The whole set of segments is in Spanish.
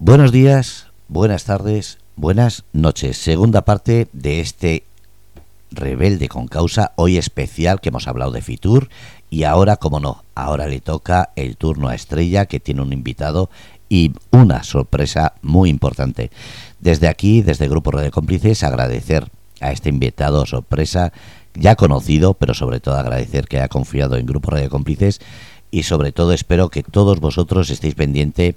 Buenos días, buenas tardes, buenas noches. Segunda parte de este Rebelde con Causa, hoy especial que hemos hablado de Fitur y ahora, como no, ahora le toca el turno a Estrella que tiene un invitado y una sorpresa muy importante. Desde aquí, desde Grupo Red Cómplices, agradecer a este invitado sorpresa ya conocido, pero sobre todo agradecer que haya confiado en Grupo de Cómplices y sobre todo espero que todos vosotros estéis pendiente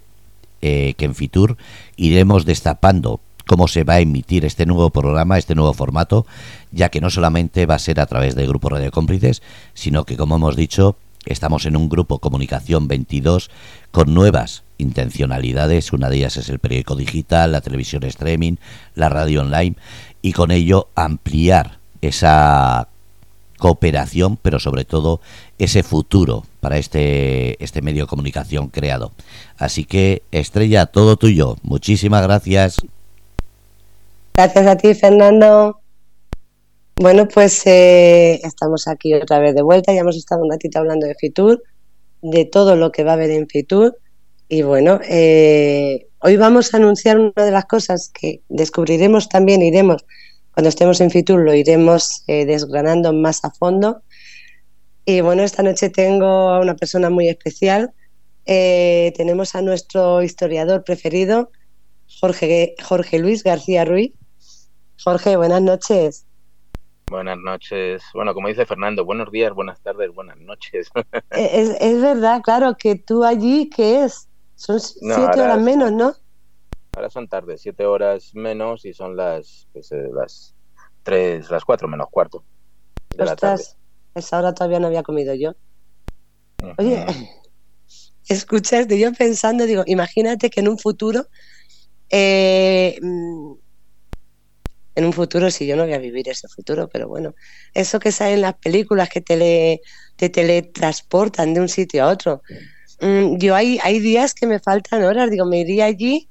eh, que en Fitur iremos destapando cómo se va a emitir este nuevo programa, este nuevo formato, ya que no solamente va a ser a través del grupo Radio Cómplices, sino que, como hemos dicho, estamos en un grupo Comunicación 22 con nuevas intencionalidades. Una de ellas es el periódico digital, la televisión streaming, la radio online, y con ello ampliar esa cooperación, pero sobre todo ese futuro para este, este medio de comunicación creado. Así que, Estrella, todo tuyo. Muchísimas gracias. Gracias a ti, Fernando. Bueno, pues eh, estamos aquí otra vez de vuelta. Ya hemos estado un ratito hablando de Fitur, de todo lo que va a haber en Fitur. Y bueno, eh, hoy vamos a anunciar una de las cosas que descubriremos también, iremos, cuando estemos en Fitur, lo iremos eh, desgranando más a fondo. Y bueno, esta noche tengo a una persona muy especial. tenemos a nuestro historiador preferido, Jorge, Jorge Luis García Ruiz. Jorge, buenas noches. Buenas noches. Bueno, como dice Fernando, buenos días, buenas tardes, buenas noches. Eh, es, verdad, claro, que tú allí, ¿qué es? Son siete horas menos, ¿no? Ahora son tardes, siete horas menos y son las, pues, eh, las tres, las cuatro menos cuarto de la tarde. Esa hora todavía no había comido yo. Oye, escucha, yo pensando, digo, imagínate que en un futuro eh, mm, en un futuro, si yo no voy a vivir ese futuro, pero bueno, eso que sale en las películas que te, te teletransportan de un sitio a otro. Mm, yo hay, hay días que me faltan horas, digo, me iría allí,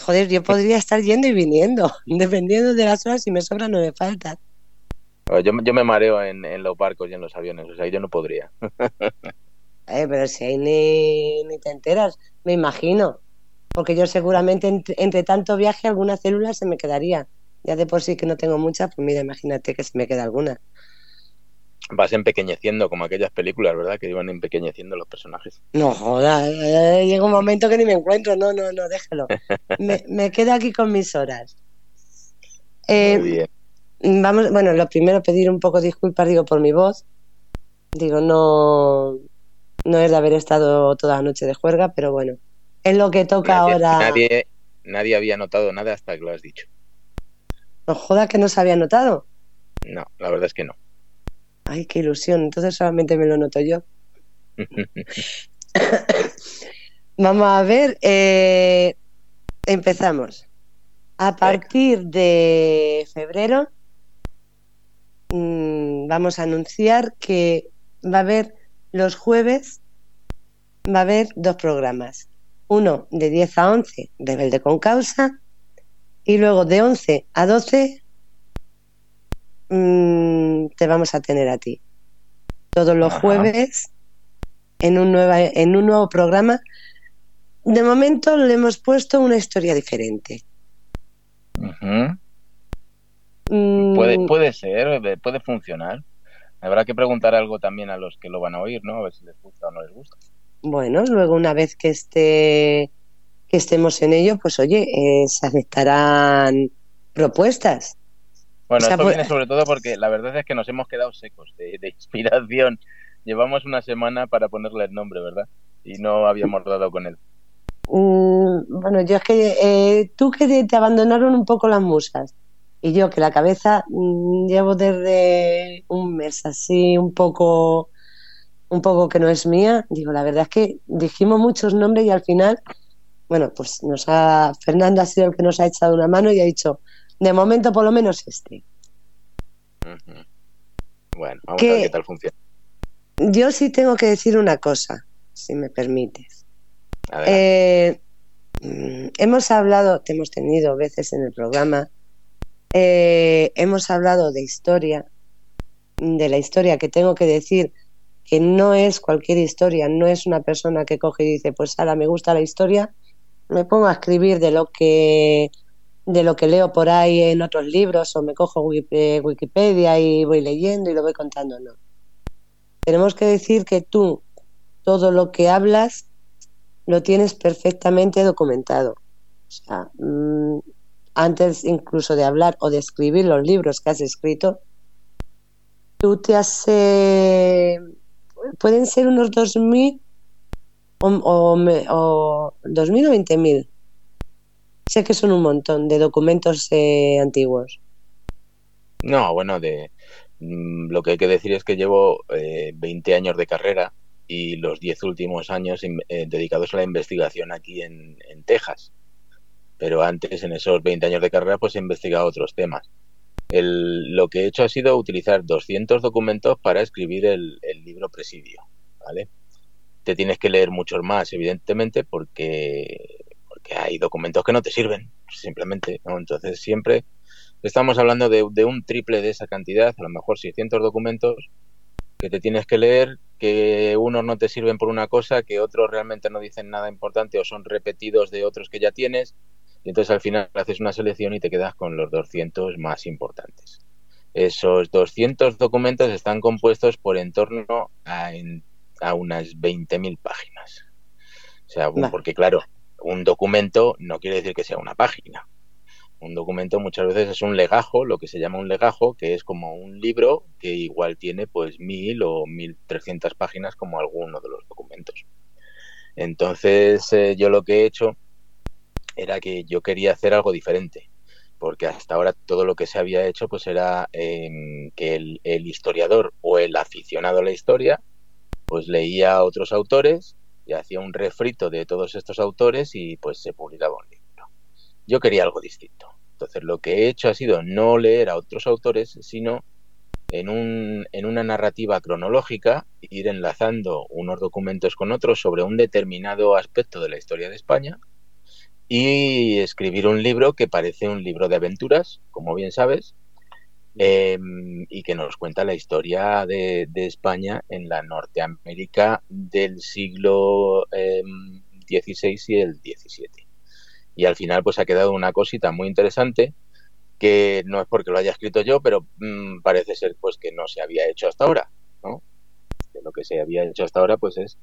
joder, yo podría estar yendo y viniendo, dependiendo de las horas, si me sobran no me faltan. Yo, yo me mareo en, en, los barcos y en los aviones, o sea, yo no podría. eh, pero si ahí ni, ni te enteras, me imagino porque yo seguramente entre, tanto viaje alguna célula se me quedaría. Ya de por sí que no tengo muchas, pues mira, imagínate que se me queda alguna. Vas empequeñeciendo como aquellas películas, ¿verdad? Que iban empequeñeciendo los personajes. No, joda, eh, llega un momento que ni me encuentro, no, no, no, déjalo. me, quedo aquí con mis horas. Eh, Muy bien. Vamos, bueno, lo primero pedir un poco disculpas, digo, por mi voz. Digo, no, no es de haber estado toda la noche de juerga, pero bueno, es lo que toca ahora. Nadie, nadie había notado nada hasta que lo has dicho. No joda que no se había notado. No, la verdad es que no. Ay, qué ilusión. Entonces solamente me lo noto yo. Vamos a ver. Eh, empezamos. A partir de febrero mm, vamos a anunciar que va a haber los jueves, va a haber dos programas uno de 10 a 11, rebelde con causa, y luego de 11 a 12 mmm, te vamos a tener a ti. Todos los jueves en un, nueva, en un nuevo programa. De momento le hemos puesto una historia diferente. Mm. puede, puede ser, puede funcionar. Habrá que preguntar algo también a los que lo van a oír, ¿no? A ver si les gusta o no les gusta bueno, luego una vez que esté que estemos en ello, pues oye, eh, se aceptarán propuestas. Bueno, esto viene sobre todo porque la verdad es que nos hemos quedado secos de, inspiración. Llevamos una semana para ponerle el nombre, ¿verdad? Y no habíamos dado con él. Mm, bueno, yo es que eh, tú que te, abandonaron un poco las musas y yo que la cabeza mm, llevo desde un mes así un poco un poco que no es mía, digo, la verdad es que dijimos muchos nombres y al final, bueno, pues nos ha, Fernando ha sido el que nos ha echado una mano y ha dicho, de momento por lo menos este. Bueno, vamos a ver qué tal funciona. Yo sí tengo que decir una cosa, si me permites. Eh, mm, hemos hablado, te hemos tenido veces en el programa, eh, hemos hablado de historia, de la historia que tengo que decir no es cualquier historia, no es una persona que coge y dice, pues ahora me gusta la historia, me pongo a escribir de lo que de lo que leo por ahí en otros libros o me cojo eh, Wikipedia y voy leyendo y lo voy contando, no. Tenemos que decir que tú todo lo que hablas lo tienes perfectamente documentado. O sea, mm, antes incluso de hablar o de escribir los libros que has escrito, tú te has... pueden ser unos 2.000 o, o, o 2.000 o 20.000 Sé que son un montón de documentos eh, antiguos. No, bueno, mm, lo que hay que decir es que llevo eh, 20 años de carrera y los 10 últimos años eh, dedicados a la investigación aquí en, Texas. Pero antes, en esos 20 años de carrera, pues he investigado otros temas. Lo que he hecho ha sido utilizar 200 documentos para escribir el, el libro Presidio, ¿vale? Te tienes que leer muchos más, evidentemente, porque que hay documentos que no te sirven, simplemente, ¿no? Entonces siempre estamos hablando de, de, un triple de esa cantidad, a lo mejor 600 documentos que te tienes que leer, que unos no te sirven por una cosa, que otros realmente no dicen nada importante o son repetidos de otros que ya tienes, y entonces al final haces una selección y te quedas con los 200 más importantes. Esos 200 documentos están compuestos por en torno a, en, a unas 20.000 páginas. O sea, porque claro, un documento no quiere decir que sea una página. Un documento muchas veces es un legajo, lo que se llama un legajo, que es como un libro que igual tiene pues mil o mil trescientas páginas como alguno de los documentos. Entonces eh, yo lo que he hecho era que yo quería hacer algo diferente, porque hasta ahora todo lo que se había hecho pues era eh, que el, el historiador o el aficionado a la historia pues leía a otros autores y hacía un refrito de todos estos autores y pues se publicaba un libro. Yo quería algo distinto. Entonces lo que he hecho ha sido no leer a otros autores, sino en, un, en una narrativa cronológica, ir enlazando unos documentos con otros sobre un determinado aspecto de la historia de España y escribir un libro que parece un libro de aventuras, como bien sabes, eh, y que nos cuenta la historia de, de, España en la Norteamérica del siglo XVI y el XVII. Y al final pues ha quedado una cosita muy interesante que no es porque lo haya escrito yo, pero mmm, parece ser pues que no se había hecho hasta ahora, ¿no? Que lo que se había hecho hasta ahora pues es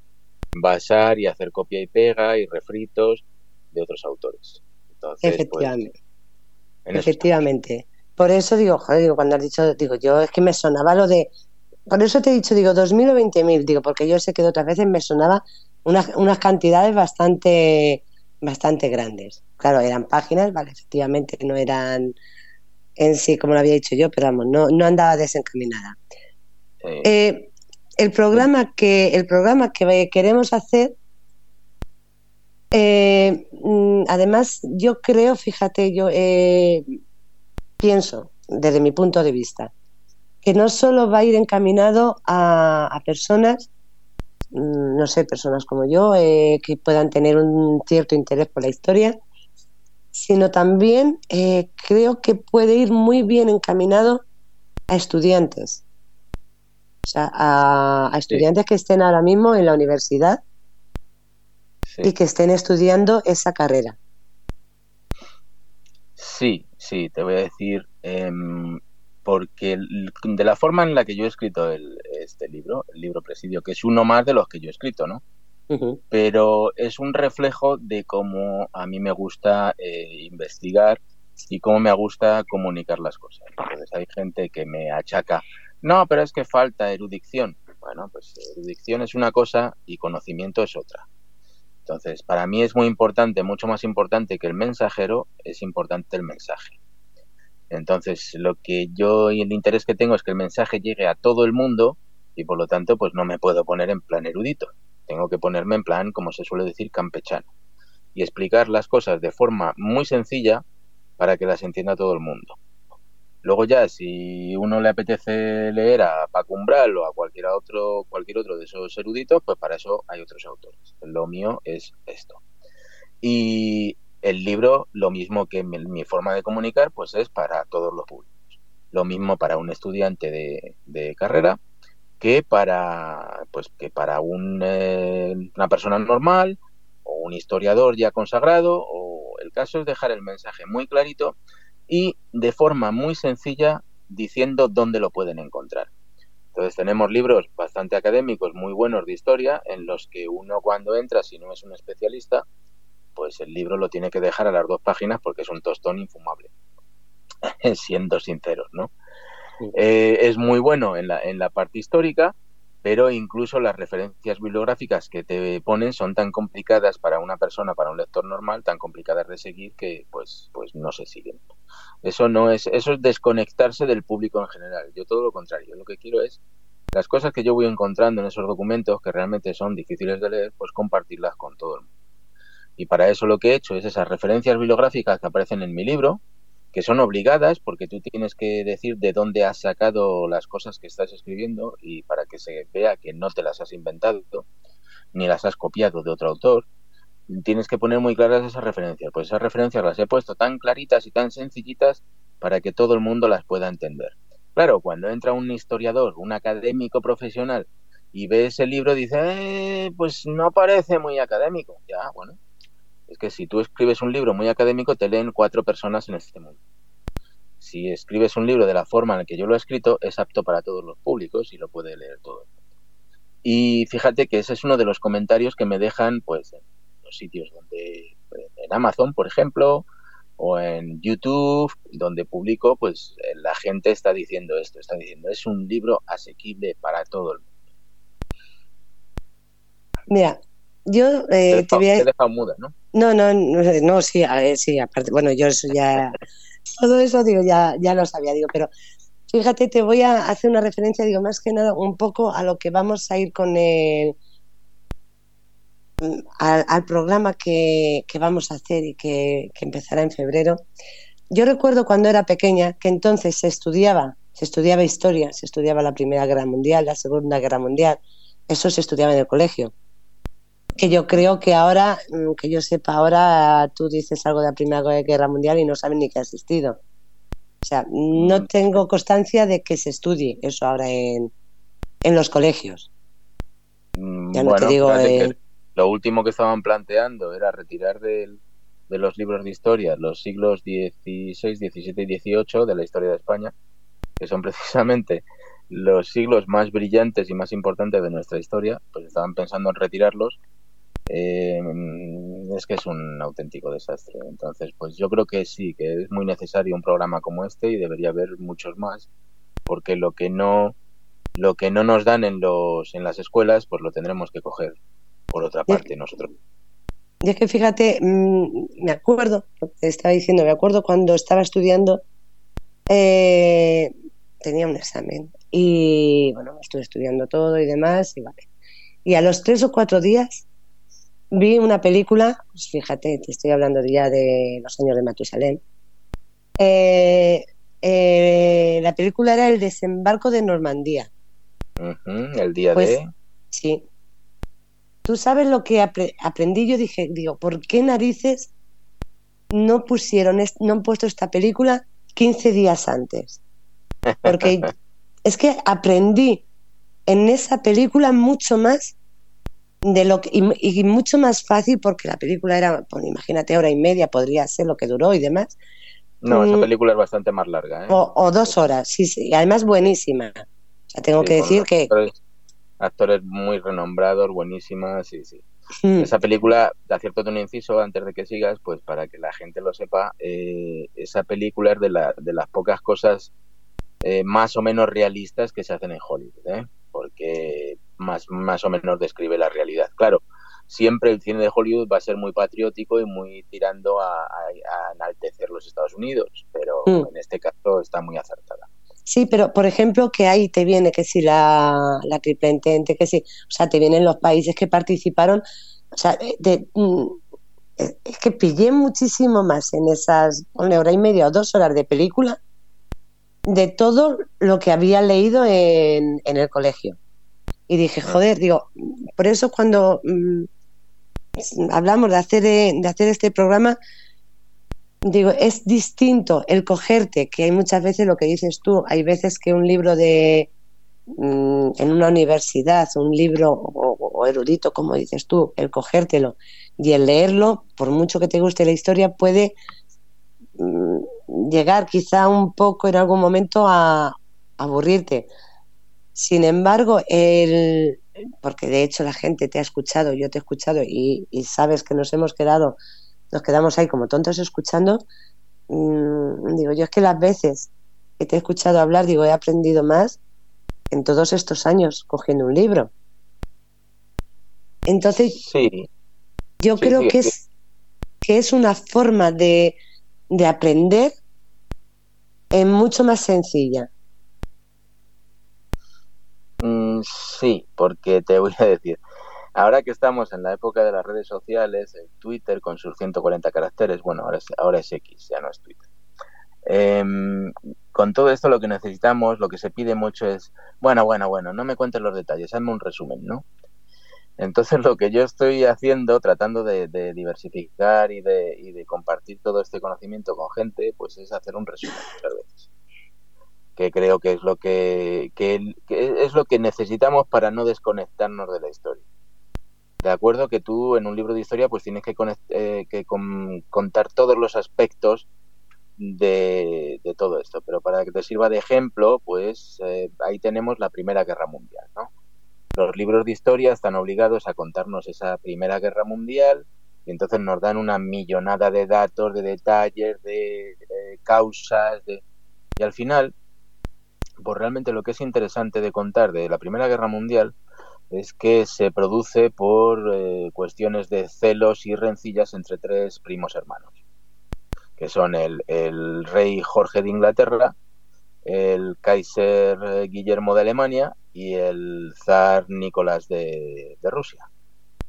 basar y hacer copia y pega y refritos de otros autores. Entonces, Efectivamente. Pues, Efectivamente. Por eso digo, joder, digo, cuando has dicho, digo, yo es que me sonaba lo de. Por eso te he dicho, digo, 2.000 o 20.000, digo, porque yo sé que otras veces me sonaba unas, unas cantidades bastante, bastante grandes. Claro, eran páginas, vale, efectivamente, no eran en sí, como lo había dicho yo, pero vamos, no, no andaba desencaminada. Sí. Eh, el programa que el programa que queremos hacer eh, mm, además yo creo fíjate yo eh, pienso, desde mi punto de vista, que no solo va a ir encaminado a, a personas, mm, no sé, personas como yo, eh, que puedan tener un cierto interés por la historia, sino también eh, creo que puede ir muy bien encaminado a estudiantes. O sea, a, a estudiantes sí. que estén ahora mismo en la universidad sí. y que estén estudiando esa carrera. Sí, sí, te voy a decir, eh, porque de la forma en la que yo he escrito el, este libro, el libro Presidio, que es uno más de los que yo he escrito, ¿no? Uh -huh. Pero es un reflejo de cómo a mí me gusta eh, investigar y cómo me gusta comunicar las cosas. Entonces hay gente que me achaca, no, pero es que falta erudición. Bueno, pues erudición es una cosa y conocimiento es otra. Entonces, para mí es muy importante, mucho más importante que el mensajero, es importante el mensaje. Entonces, lo que yo y el interés que tengo es que el mensaje llegue a todo el mundo y por lo tanto, pues no me puedo poner en plan erudito. Tengo que ponerme en plan, como se suele decir, campechano. Y explicar las cosas de forma muy sencilla para que las entienda todo el mundo. Luego ya, si uno le apetece leer a Paco Umbral o a cualquier otro, cualquier otro de esos eruditos, pues para eso hay otros autores. Lo mío es esto. Y el libro, lo mismo que mi, mi forma de comunicar, pues es para todos los públicos. Lo mismo para un estudiante de, de carrera que para, pues, que para un, eh, una persona normal o un historiador ya consagrado, o el caso es dejar el mensaje muy clarito y de forma muy sencilla diciendo dónde lo pueden encontrar. Entonces tenemos libros bastante académicos, muy buenos de historia, en los que uno cuando entra, si no es un especialista, pues el libro lo tiene que dejar a las dos páginas porque es un tostón infumable, siendo sinceros, ¿no? Eh, es muy bueno en la, en la parte histórica, pero incluso las referencias bibliográficas que te ponen son tan complicadas para una persona, para un lector normal, tan complicadas de seguir que pues, pues no se siguen. Eso no es, eso es desconectarse del público en general. Yo todo lo contrario. Lo que quiero es las cosas que yo voy encontrando en esos documentos que realmente son difíciles de leer, pues compartirlas con todo el mundo. Y para eso lo que he hecho es esas referencias bibliográficas que aparecen en mi libro, que son obligadas porque tú tienes que decir de dónde has sacado las cosas que estás escribiendo y para que se vea que no te las has inventado ni las has copiado de otro autor, tienes que poner muy claras esas referencias. Pues esas referencias las he puesto tan claritas y tan sencillitas para que todo el mundo las pueda entender. Claro, cuando entra un historiador, un académico profesional y ve ese libro, dice, eh, pues no parece muy académico. Ya, bueno, es que si tú escribes un libro muy académico, te leen cuatro personas en este mundo. Si escribes un libro de la forma en la que yo lo he escrito, es apto para todos los públicos y lo puede leer todo el mundo. Y fíjate que ese es uno de los comentarios que me dejan, pues, en los sitios donde, en Amazon, por ejemplo, o en YouTube, donde publico, pues la gente está diciendo esto, está diciendo, es un libro asequible para todo el mundo. Mira, yo eh, te, voy a... dejado muda, ¿no? No, no, no, sí, sí, aparte, bueno, yo eso ya, todo eso digo, ya, ya lo sabía, digo, pero fíjate, te voy a hacer una referencia, digo, más que nada, un poco a lo que vamos a ir con el, al, programa que, vamos a hacer y que, que empezará en febrero. Yo recuerdo cuando era pequeña que entonces se estudiaba, se estudiaba historia, se estudiaba la Primera Guerra Mundial, la Segunda Guerra Mundial, eso se estudiaba en el colegio que yo creo que ahora, mm, que yo sepa, ahora tú dices algo de la Primera Guerra Mundial y no saben ni que ha existido. O sea, no mm. tengo constancia de que se estudie eso ahora en, en los colegios. Mm, ya no te digo. lo último que estaban planteando era retirar de los libros de historia los siglos XVI, XVII y XVIII de la historia de España, que son precisamente los siglos más brillantes y más importantes de nuestra historia, pues estaban pensando en retirarlos eh, es que es un auténtico desastre. Entonces, pues yo creo que sí, que es muy necesario un programa como este y debería haber muchos más, porque lo que no lo que no nos dan en los en las escuelas, pues lo tendremos que coger por otra parte nosotros. Y es que fíjate, mm, me acuerdo, te estaba diciendo, me acuerdo cuando estaba estudiando, eh, tenía un examen y bueno, estuve estudiando todo y demás y vale. Y a los tres o cuatro días vi una película, pues fíjate, te estoy hablando ya de los años de Matusalén. Eh, eh, la película era El desembarco de Normandía. el día pues, de. Sí. Tú sabes lo que aprendí. Yo dije, digo, ¿por qué narices no pusieron, no han puesto esta película 15 días antes? Porque es que aprendí en esa película mucho más de lo y, mucho más fácil porque la película era, pues, imagínate, hora y media podría ser lo que duró y demás. No, esa mm. película es bastante más larga. ¿eh? O, dos horas, sí, sí, y además buenísima. O sea, tengo que decir que... Actores, muy renombrados, buenísimas, sí, sí. Mm. Esa película, de acierto de un inciso, antes de que sigas, pues para que la gente lo sepa, eh, esa película es de, la, de las pocas cosas eh, más o menos realistas que se hacen en Hollywood, ¿eh? porque más, más o menos describe la realidad. Claro, siempre el cine de Hollywood va a ser muy patriótico y muy tirando a, enaltecer los Estados Unidos, pero mm. en este caso está muy acertada. Sí, pero por ejemplo que ahí te viene que si la, la triple entente, que si, o sea, te vienen los países que participaron, o sea, de, mm, es que pillé muchísimo más en esas una hora y media o dos horas de película de todo lo que había leído en, en el colegio. Y dije, joder, digo, por eso cuando mm, hablamos de hacer, eh, de hacer este programa, digo, es distinto el cogerte, que hay muchas veces lo que dices tú, hay veces que un libro de, mm, en una universidad, un libro o, erudito, como dices tú, el cogértelo y el leerlo, por mucho que te guste la historia, puede mm, llegar quizá un poco en algún momento a, aburrirte. Sin embargo, el, porque de hecho la gente te ha escuchado, yo te he escuchado y, sabes que nos hemos quedado, nos quedamos ahí como tontos escuchando, mm, digo, yo es que las veces que te he escuchado hablar, digo, he aprendido más en todos estos años cogiendo un libro. Entonces, sí. yo creo que, es, que es una forma de, de aprender mucho más sencilla. Mm, sí, porque te voy a decir, ahora que estamos en la época de las redes sociales, el Twitter con sus 140 caracteres, bueno, ahora es, ahora es X, ya no es Twitter. Em, con todo esto lo que necesitamos, lo que se pide mucho es, bueno, bueno, bueno, no me cuentes los detalles, hazme un resumen, ¿no? Entonces lo que yo estoy haciendo, tratando de, diversificar y de, y de, compartir todo este conocimiento con gente, pues es hacer un resumen muchas veces que creo que es lo que, es lo que necesitamos para no desconectarnos de la historia. De acuerdo que tú en un libro de historia pues tienes que, eh, que contar todos los aspectos de, todo esto, pero para que te sirva de ejemplo, pues eh, ahí tenemos la Primera Guerra Mundial, ¿no? Los libros de historia están obligados a contarnos esa Primera Guerra Mundial y entonces nos dan una millonada de datos, de detalles, de, de causas, de... y al final pues realmente lo que es interesante de contar de la Primera Guerra Mundial es que se produce por eh, cuestiones de celos y rencillas entre tres primos hermanos, que son el, rey Jorge de Inglaterra, el Kaiser Guillermo de Alemania y el zar Nicolás de, Rusia,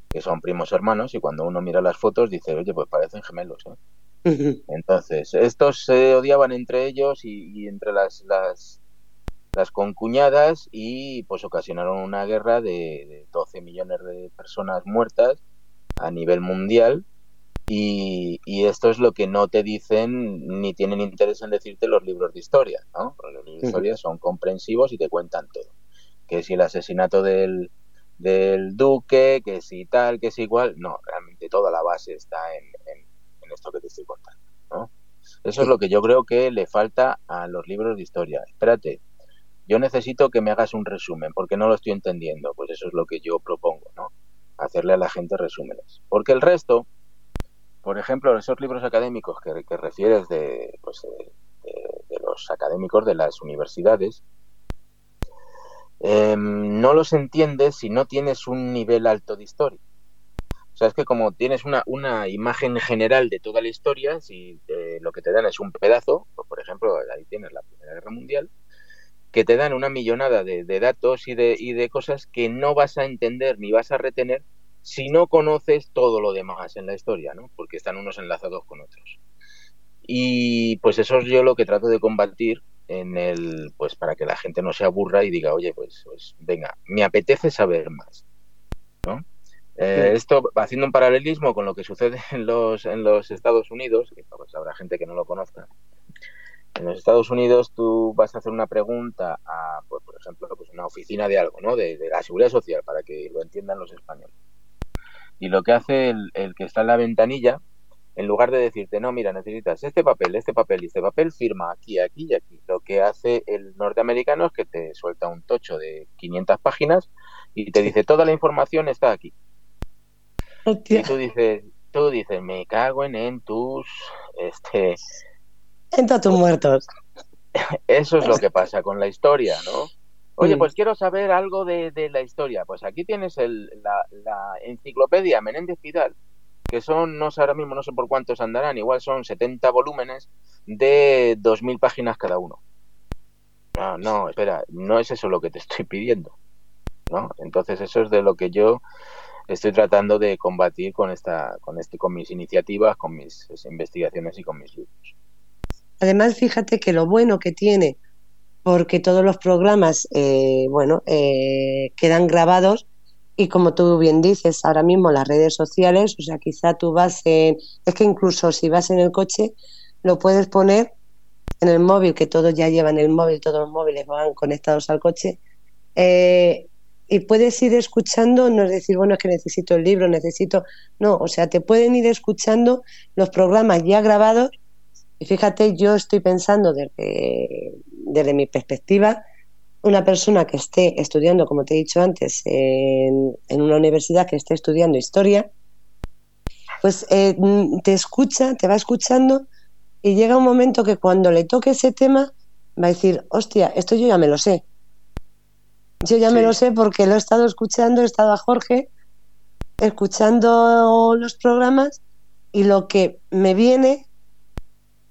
que son primos hermanos y cuando uno mira las fotos dice, oye, pues parecen gemelos. ¿eh? Entonces, estos se odiaban entre ellos y, entre las, las, las concuñadas y pues ocasionaron una guerra de, 12 millones de personas muertas a nivel mundial y, esto es lo que no te dicen ni tienen interés en decirte los libros de historia, ¿no? los libros de historia son comprensivos y te cuentan todo. Que si el asesinato del, del duque, que si tal, que si igual, no, realmente toda la base está en, en esto que te estoy contando, ¿no? Eso es lo que yo creo que le falta a los libros de historia. Espérate, yo necesito que me hagas un resumen porque no lo estoy entendiendo. Pues eso es lo que yo propongo, ¿no? Hacerle a la gente resúmenes. Porque el resto, por ejemplo, esos libros académicos que, refieres de, pues, de, los académicos de las universidades, em, no los entiendes si no tienes un nivel alto de historia. O sea, es que como tienes una, una imagen general de toda la historia, si eh, lo que te dan es un pedazo, pues, por ejemplo, ahí tienes la Primera Guerra Mundial, que te dan una millonada de, datos y de, y de cosas que no vas a entender ni vas a retener si no conoces todo lo demás en la historia, ¿no? Porque están unos enlazados con otros. Y pues eso es yo lo que trato de combatir en el, pues para que la gente no se aburra y diga, oye, pues, pues venga, me apetece saber más, ¿no? Eh, esto haciendo un paralelismo con lo que sucede en los, en los Estados Unidos, que pues, habrá gente que no lo conozca, en los Estados Unidos tú vas a hacer una pregunta a, pues, por ejemplo, pues una oficina de algo, ¿no? De, la seguridad social, para que lo entiendan los españoles. Y lo que hace el, el, que está en la ventanilla, en lugar de decirte, no, mira, necesitas este papel, este papel y este papel, firma aquí, aquí y aquí. Lo que hace el norteamericano es que te suelta un tocho de 500 páginas y te dice, toda la información está aquí. Y tú dices, tú dices, me cago en, en tus, este, Entra tus muertos. Eso es lo que pasa con la historia, ¿no? Oye, pues quiero saber algo de, la historia. Pues aquí tienes la, enciclopedia Menéndez Pidal, que son, no sé ahora mismo, no sé por cuántos andarán, igual son 70 volúmenes de 2.000 páginas cada uno. No, no, espera, no es eso lo que te estoy pidiendo. ¿no? Entonces eso es de lo que yo estoy tratando de combatir con esta, con este, con mis iniciativas, con mis investigaciones y con mis libros. Además, fíjate que lo bueno que tiene, porque todos los programas, eh, bueno, eh, quedan grabados y como tú bien dices, ahora mismo las redes sociales, o sea, quizá tú vas en, es que incluso si vas en el coche, lo puedes poner en el móvil, que todos ya llevan el móvil, todos los móviles van conectados al coche, Eh, y puedes ir escuchando, no es decir, bueno, es que necesito el libro, necesito. No, o sea, te pueden ir escuchando los programas ya grabados. Y fíjate, yo estoy pensando desde, desde mi perspectiva, una persona que esté estudiando, como te he dicho antes, en, una universidad que esté estudiando historia, pues eh, te escucha, te va escuchando y llega un momento que cuando le toque ese tema va a decir, hostia, esto yo ya me lo sé. Yo ya me lo sé porque lo he estado escuchando, he estado a Jorge escuchando los programas y lo que me viene,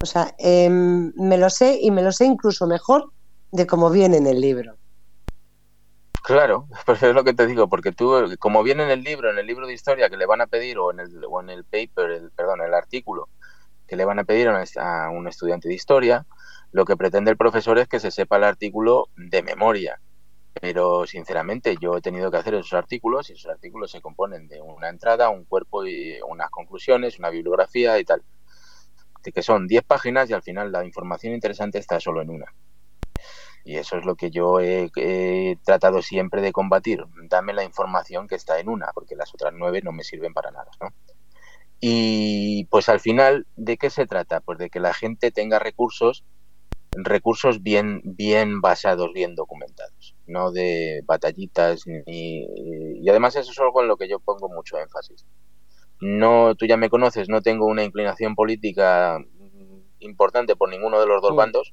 o sea, em, me lo sé y me lo sé incluso mejor de cómo viene en el libro. Claro, pues es lo que te digo, porque tú, como viene en el libro, en el libro de historia que le van a pedir, o en el, o en el paper, el, perdón, el artículo que le van a pedir a un estudiante de historia, lo que pretende el profesor es que se sepa el artículo de memoria. Pero sinceramente yo he tenido que hacer esos artículos y esos artículos se componen de una entrada, un cuerpo y unas conclusiones, una bibliografía y tal. Que son 10 páginas y al final la información interesante está solo en una. Y eso es lo que yo he, tratado siempre de combatir. Dame la información que está en una, porque las otras nueve no me sirven para nada. ¿no? Y pues al final, ¿de qué se trata? Pues de que la gente tenga recursos recursos bien, bien basados, bien documentados, no de batallitas ni, y además eso es algo en lo que yo pongo mucho énfasis. No, tú ya me conoces, no tengo una inclinación política importante por ninguno de los dos bandos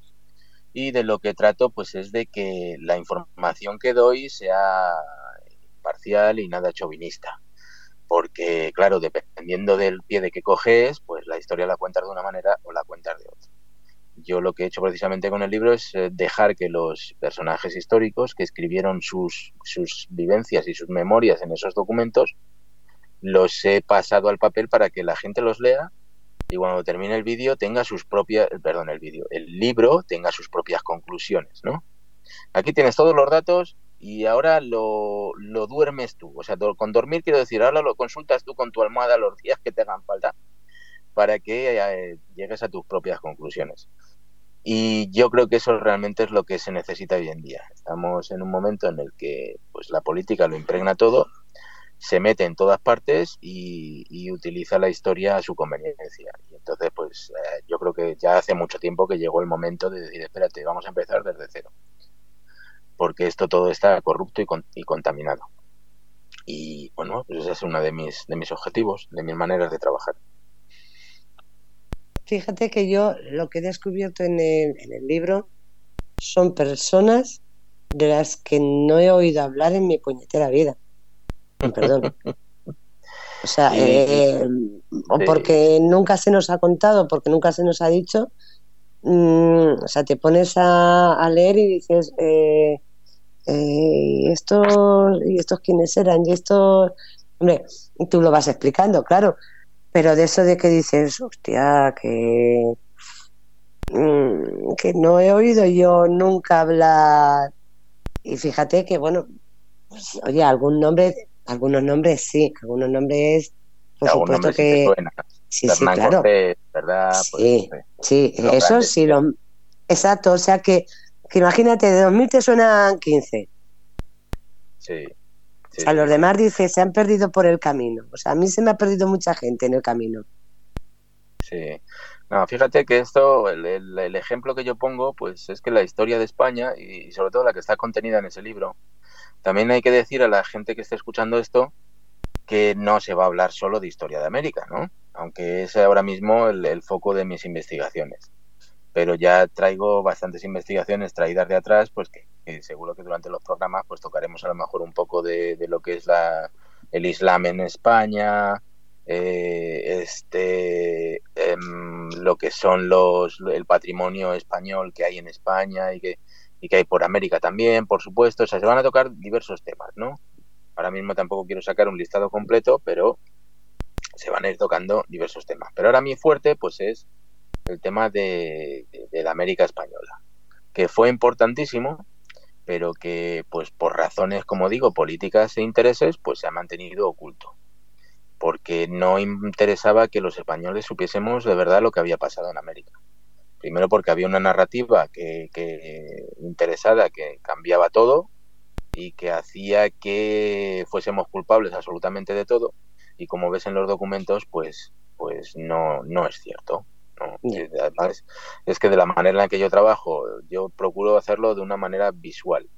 y de lo que trato pues es de que la información que doy sea parcial y nada chauvinista. Porque, claro, dependiendo del pie de que coges, pues la historia la cuentas de una manera o la cuentas de otra yo lo que he hecho precisamente con el libro es eh, dejar que los personajes históricos que escribieron sus, sus vivencias y sus memorias en esos documentos, los he pasado al papel para que la gente los lea y cuando termine el vídeo tenga sus propias, perdón, el vídeo, el libro tenga sus propias conclusiones, ¿no? Aquí tienes todos los datos y ahora lo, lo duermes tú. O sea, con dormir quiero decir, ahora lo consultas tú con tu almohada los días que te hagan falta para que eh, llegues a tus propias conclusiones. Y yo creo que eso realmente es lo que se necesita hoy en día. Estamos en un momento en el que pues la política lo impregna todo, se mete en todas partes y, utiliza la historia a su conveniencia. Y entonces, pues eh, yo creo que ya hace mucho tiempo que llegó el momento de decir, espérate, vamos a empezar desde cero. Porque esto todo está corrupto y, y contaminado. Y bueno, pues ese es uno de mis, de mis objetivos, de mis maneras de trabajar. Fíjate que yo lo que he descubierto en el, libro son personas de las que no he oído hablar en mi puñetera vida. Perdón. O sea, eh, porque nunca se nos ha contado, porque nunca se nos ha dicho. Mm, o sea, te pones a, leer y dices, eh, eh, estos, ¿y estos quiénes eran? Y estos, hombre, tú lo vas explicando, claro, pero de eso de que dices, hostia, que, mm, que no he oído yo nunca hablar. Y fíjate que, bueno, pues, oye, algún nombre, algunos nombres sí, algunos nombres, por supuesto que. Sí, sí, claro. ¿verdad? Pues, sí, sí, eso sí, lo, exacto, o sea que, que imagínate, de 2000 te suenan 15. Sí a los demás dice, se han perdido por el camino. O sea, a mí se me ha perdido mucha gente en el camino. Sí. No, fíjate que esto, el, ejemplo que yo pongo, pues es que la historia de España, y, sobre todo la que está contenida en ese libro, también hay que decir a la gente que esté escuchando esto que no se va a hablar solo de historia de América, ¿no? Aunque es ahora mismo el foco de mis investigaciones pero ya traigo bastantes investigaciones traídas de atrás, pues que, seguro que durante los programas pues tocaremos a lo mejor un poco de, lo que es la, el Islam en España, eh, este, em, lo que son los el patrimonio español que hay en España y que, y que hay por América también, por supuesto, o sea, se van a tocar diversos temas, ¿no? Ahora mismo tampoco quiero sacar un listado completo, pero se van a ir tocando diversos temas. Pero ahora mi fuerte, pues es el tema de, la América española, que fue importantísimo, pero que, pues por razones, como digo, políticas e intereses, pues se ha mantenido oculto, porque no interesaba que los españoles supiésemos de verdad lo que había pasado en América. Primero porque había una narrativa que, interesada que cambiaba todo y que hacía que fuésemos culpables absolutamente de todo y como ves en los documentos pues pues no no es cierto Además, es que de la manera en la que yo trabajo, yo procuro hacerlo de una manera visual.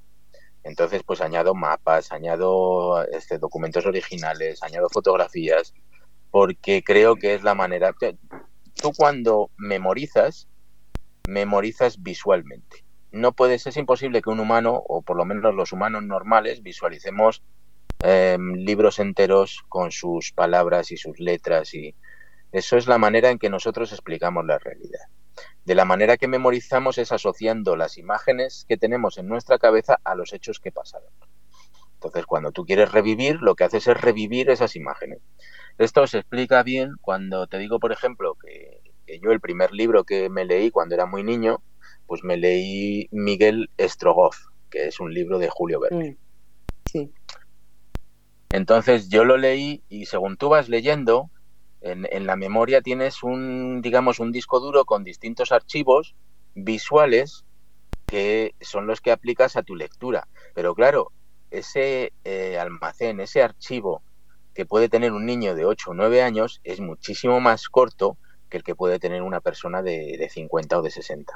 Entonces, pues añado mapas, añado este, documentos originales, añado fotografías, porque creo que es la manera. Tú cuando memorizas, memorizas visualmente. No puedes, es imposible que un humano, o por lo menos los humanos normales, visualicemos em, libros enteros con sus palabras y sus letras y eso es la manera en que nosotros explicamos la realidad. De la manera que memorizamos es asociando las imágenes que tenemos en nuestra cabeza a los hechos que pasaron. Entonces, cuando tú quieres revivir, lo que haces es revivir esas imágenes. Esto se explica bien cuando te digo, por ejemplo, que, yo el primer libro que me leí cuando era muy niño, pues me leí Miguel Strogoff, que es un libro de Julio Verne. Mm, sí. Entonces yo lo leí y según tú vas leyendo, en, en, la memoria tienes un, digamos, un disco duro con distintos archivos visuales que son los que aplicas a tu lectura. Pero claro, ese eh, almacén, ese archivo que puede tener un niño de 8 o 9 años es muchísimo más corto que el que puede tener una persona de, de 50 o de 60.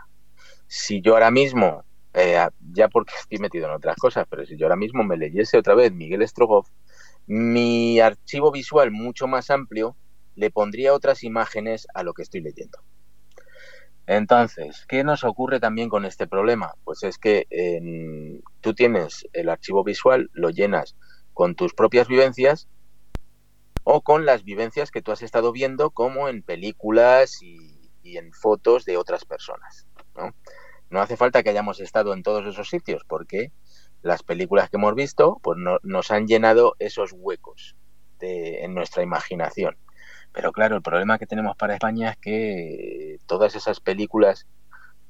Si yo ahora mismo, eh, ya porque estoy metido en otras cosas, pero si yo ahora mismo me leyese otra vez Miguel Strogoff, mi archivo visual mucho más amplio le pondría otras imágenes a lo que estoy leyendo. Entonces, ¿qué nos ocurre también con este problema? Pues es que tú tienes el archivo visual, lo llenas con tus propias vivencias o con las vivencias que tú has estado viendo como en películas y, en fotos de otras personas. ¿no? no hace falta que hayamos estado en todos esos sitios porque las películas que hemos visto pues nos han llenado esos huecos en nuestra imaginación. Pero claro, el problema que tenemos para España es que todas esas películas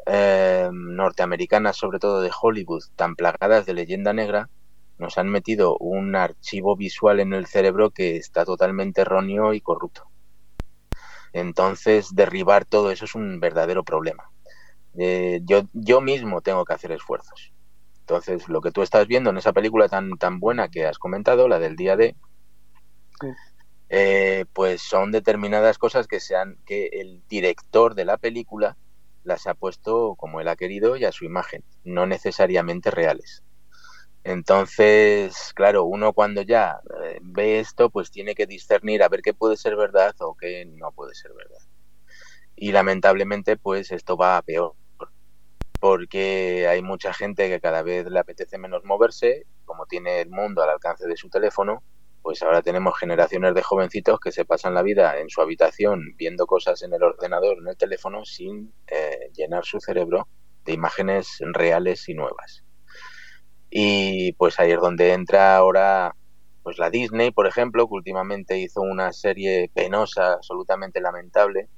eh, norteamericanas, sobre todo de Hollywood, tan plagadas de leyenda negra, nos han metido un archivo visual en el cerebro que está totalmente erróneo y corrupto. Entonces, derribar todo eso es un verdadero problema. Eh, yo, yo mismo tengo que hacer esfuerzos. Entonces, lo que tú estás viendo en esa película tan, tan buena que has comentado, la del día de, eh, pues son determinadas cosas que sean que el director de la película las ha puesto como él ha querido y a su imagen, no necesariamente reales. Entonces, claro, uno cuando ya eh, ve esto, pues tiene que discernir a ver qué puede ser verdad o qué no puede ser verdad. Y lamentablemente, pues esto va a peor, porque hay mucha gente que cada vez le apetece menos moverse, como tiene el mundo al alcance de su teléfono, pues ahora tenemos generaciones de jovencitos que se pasan la vida en su habitación viendo cosas en el ordenador, en el teléfono, sin eh, llenar su cerebro de imágenes reales y nuevas. Y pues ahí es donde entra ahora pues la Disney, por ejemplo, que últimamente hizo una serie penosa, absolutamente lamentable,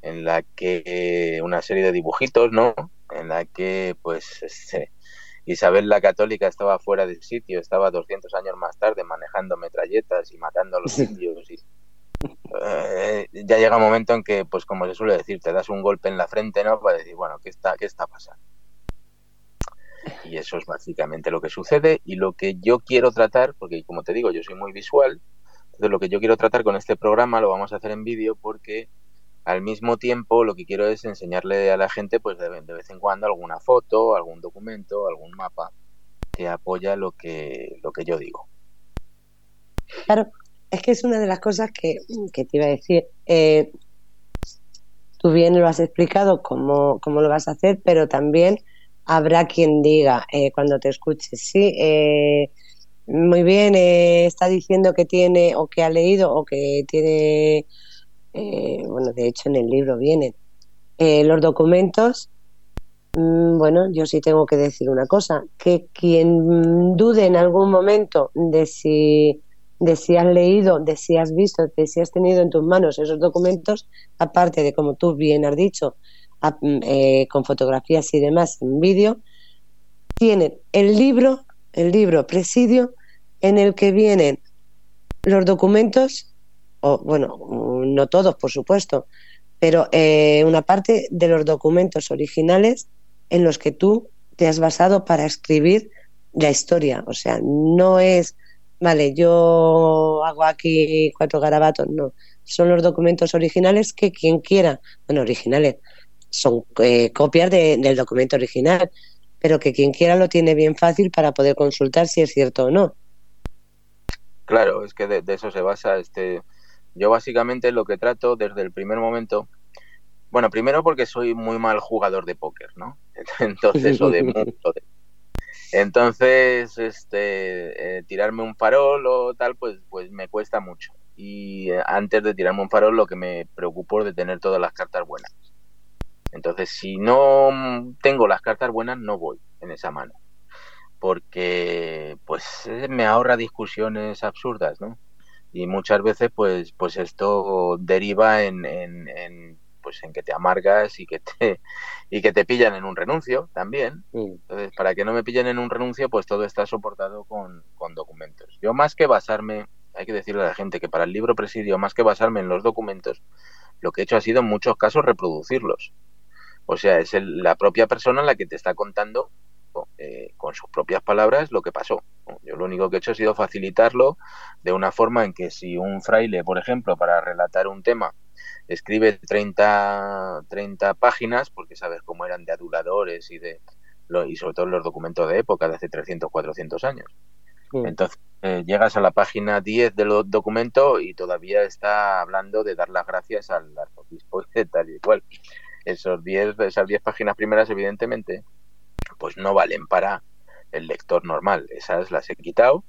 en la que una serie de dibujitos, ¿no? En la que pues este, Isabel la Católica estaba fuera del sitio, estaba 200 años más tarde manejando metralletas y matando a los indios. Y, eh, ya llega un momento en que, pues como se suele decir, te das un golpe en la frente, ¿no? Para decir, bueno, ¿qué está, qué está pasando? Y eso es básicamente lo que sucede y lo que yo quiero tratar, porque como te digo, yo soy muy visual, entonces lo que yo quiero tratar con este programa lo vamos a hacer en vídeo porque al mismo tiempo, lo que quiero es enseñarle a la gente, pues de, vez en cuando, alguna foto, algún documento, algún mapa que apoya lo que, lo que yo digo. Claro, es que es una de las cosas que, te iba a decir. Eh, tú bien lo has explicado cómo, cómo, lo vas a hacer, pero también habrá quien diga eh, cuando te escuches, sí, eh, muy bien, está diciendo que tiene o que ha leído o que tiene eh, bueno, de hecho en el libro vienen. Eh, los documentos, mm, bueno, yo sí tengo que decir una cosa, que quien dude en algún momento de si, de si has leído, de si has visto, de si has tenido en tus manos esos documentos, aparte de, como tú bien has dicho, mm, eh, con fotografías y demás en vídeo, tienen el libro, el libro presidio, en el que vienen los documentos o bueno, no todos, por supuesto, pero eh, una parte de los documentos originales en los que tú te has basado para escribir la historia. O sea, no es, vale, yo hago aquí cuatro garabatos, no. Son los documentos originales que quien quiera, bueno, originales, son eh, copias del documento original, pero que quien quiera lo tiene bien fácil para poder consultar si es cierto o no. Claro, es que de, eso se basa. Este, yo básicamente lo que trato desde el primer momento, bueno, primero porque soy muy mal jugador de póker, ¿no? Entonces, o de mucho Entonces, este, eh, tirarme un farol o tal, pues, pues me cuesta mucho. Y eh, antes de tirarme un farol, lo que me preocupo es de tener todas las cartas buenas. Entonces, si no tengo las cartas buenas, no voy en esa mano porque pues eh, me ahorra discusiones absurdas, ¿no? Y muchas veces pues pues esto deriva en, en, pues en que te amargas y que te y que te pillan en un renuncio también. Entonces, para que no me pillen en un renuncio, pues todo está soportado con, con documentos. Yo más que basarme, hay que decirle a la gente que para el libro presidio, más que basarme en los documentos, lo que he hecho ha sido en muchos casos reproducirlos. O sea, es la propia persona la que te está contando eh, con sus propias palabras lo que pasó. Yo lo único que he hecho ha sido facilitarlo de una forma en que si un fraile, por ejemplo, para relatar un tema, escribe 30, 30 páginas, porque sabes cómo eran de aduladores y de y sobre todo los documentos de época de hace 300, 400 años. Entonces, eh, llegas a la página 10 del documento y todavía está hablando de dar las gracias al arzobispo y tal y cual. Esos 10, esas 10 páginas primeras, evidentemente, pues no valen para el lector normal. Esas las he quitado